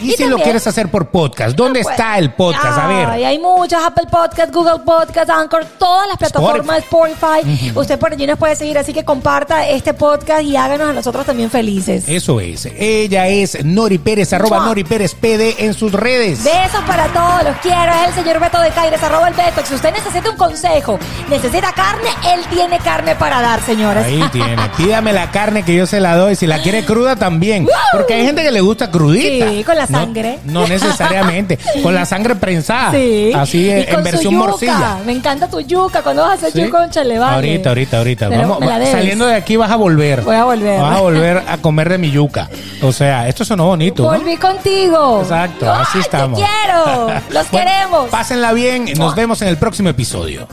Y, Y si lo quieres hacer por podcast, ¿dónde Pues, está el podcast? A ay, ver. hay muchos, Apple Podcast, Google Podcast, Anchor, todas las plataformas, Spotify. Usted por allí nos puede seguir, así que comparta este podcast y háganos a nosotros también felices. Eso es. Ella es Nori Pérez, arroba. Nori Pérez PD en sus redes. Besos para todos, los quiero. Es el señor Beto de Caires, arroba el Beto. Si usted necesita un consejo, necesita carne, él tiene carne para dar, señores. Ahí tiene. Pídame la carne que yo se la doy. Si la quiere cruda también. Porque hay gente que le gusta crudita. Sí, con la sangre. No, necesariamente. Con la sangre prensada. Sí. Así Y en, con en su versión yuca. morcilla. Me encanta tu yuca. Cuando vas a hacer Sí. yuca, conchale, vale. Ahorita, ahorita, ahorita. Pero Vamos, saliendo de aquí vas a volver. Voy a volver. Vas a volver a comer de mi yuca. O sea, esto sonó bonito. ¿no? Volví contigo. Exacto, Ay, así estamos. Te quiero. Los Bueno, queremos. Pásenla bien. Nos vemos en el próximo episodio.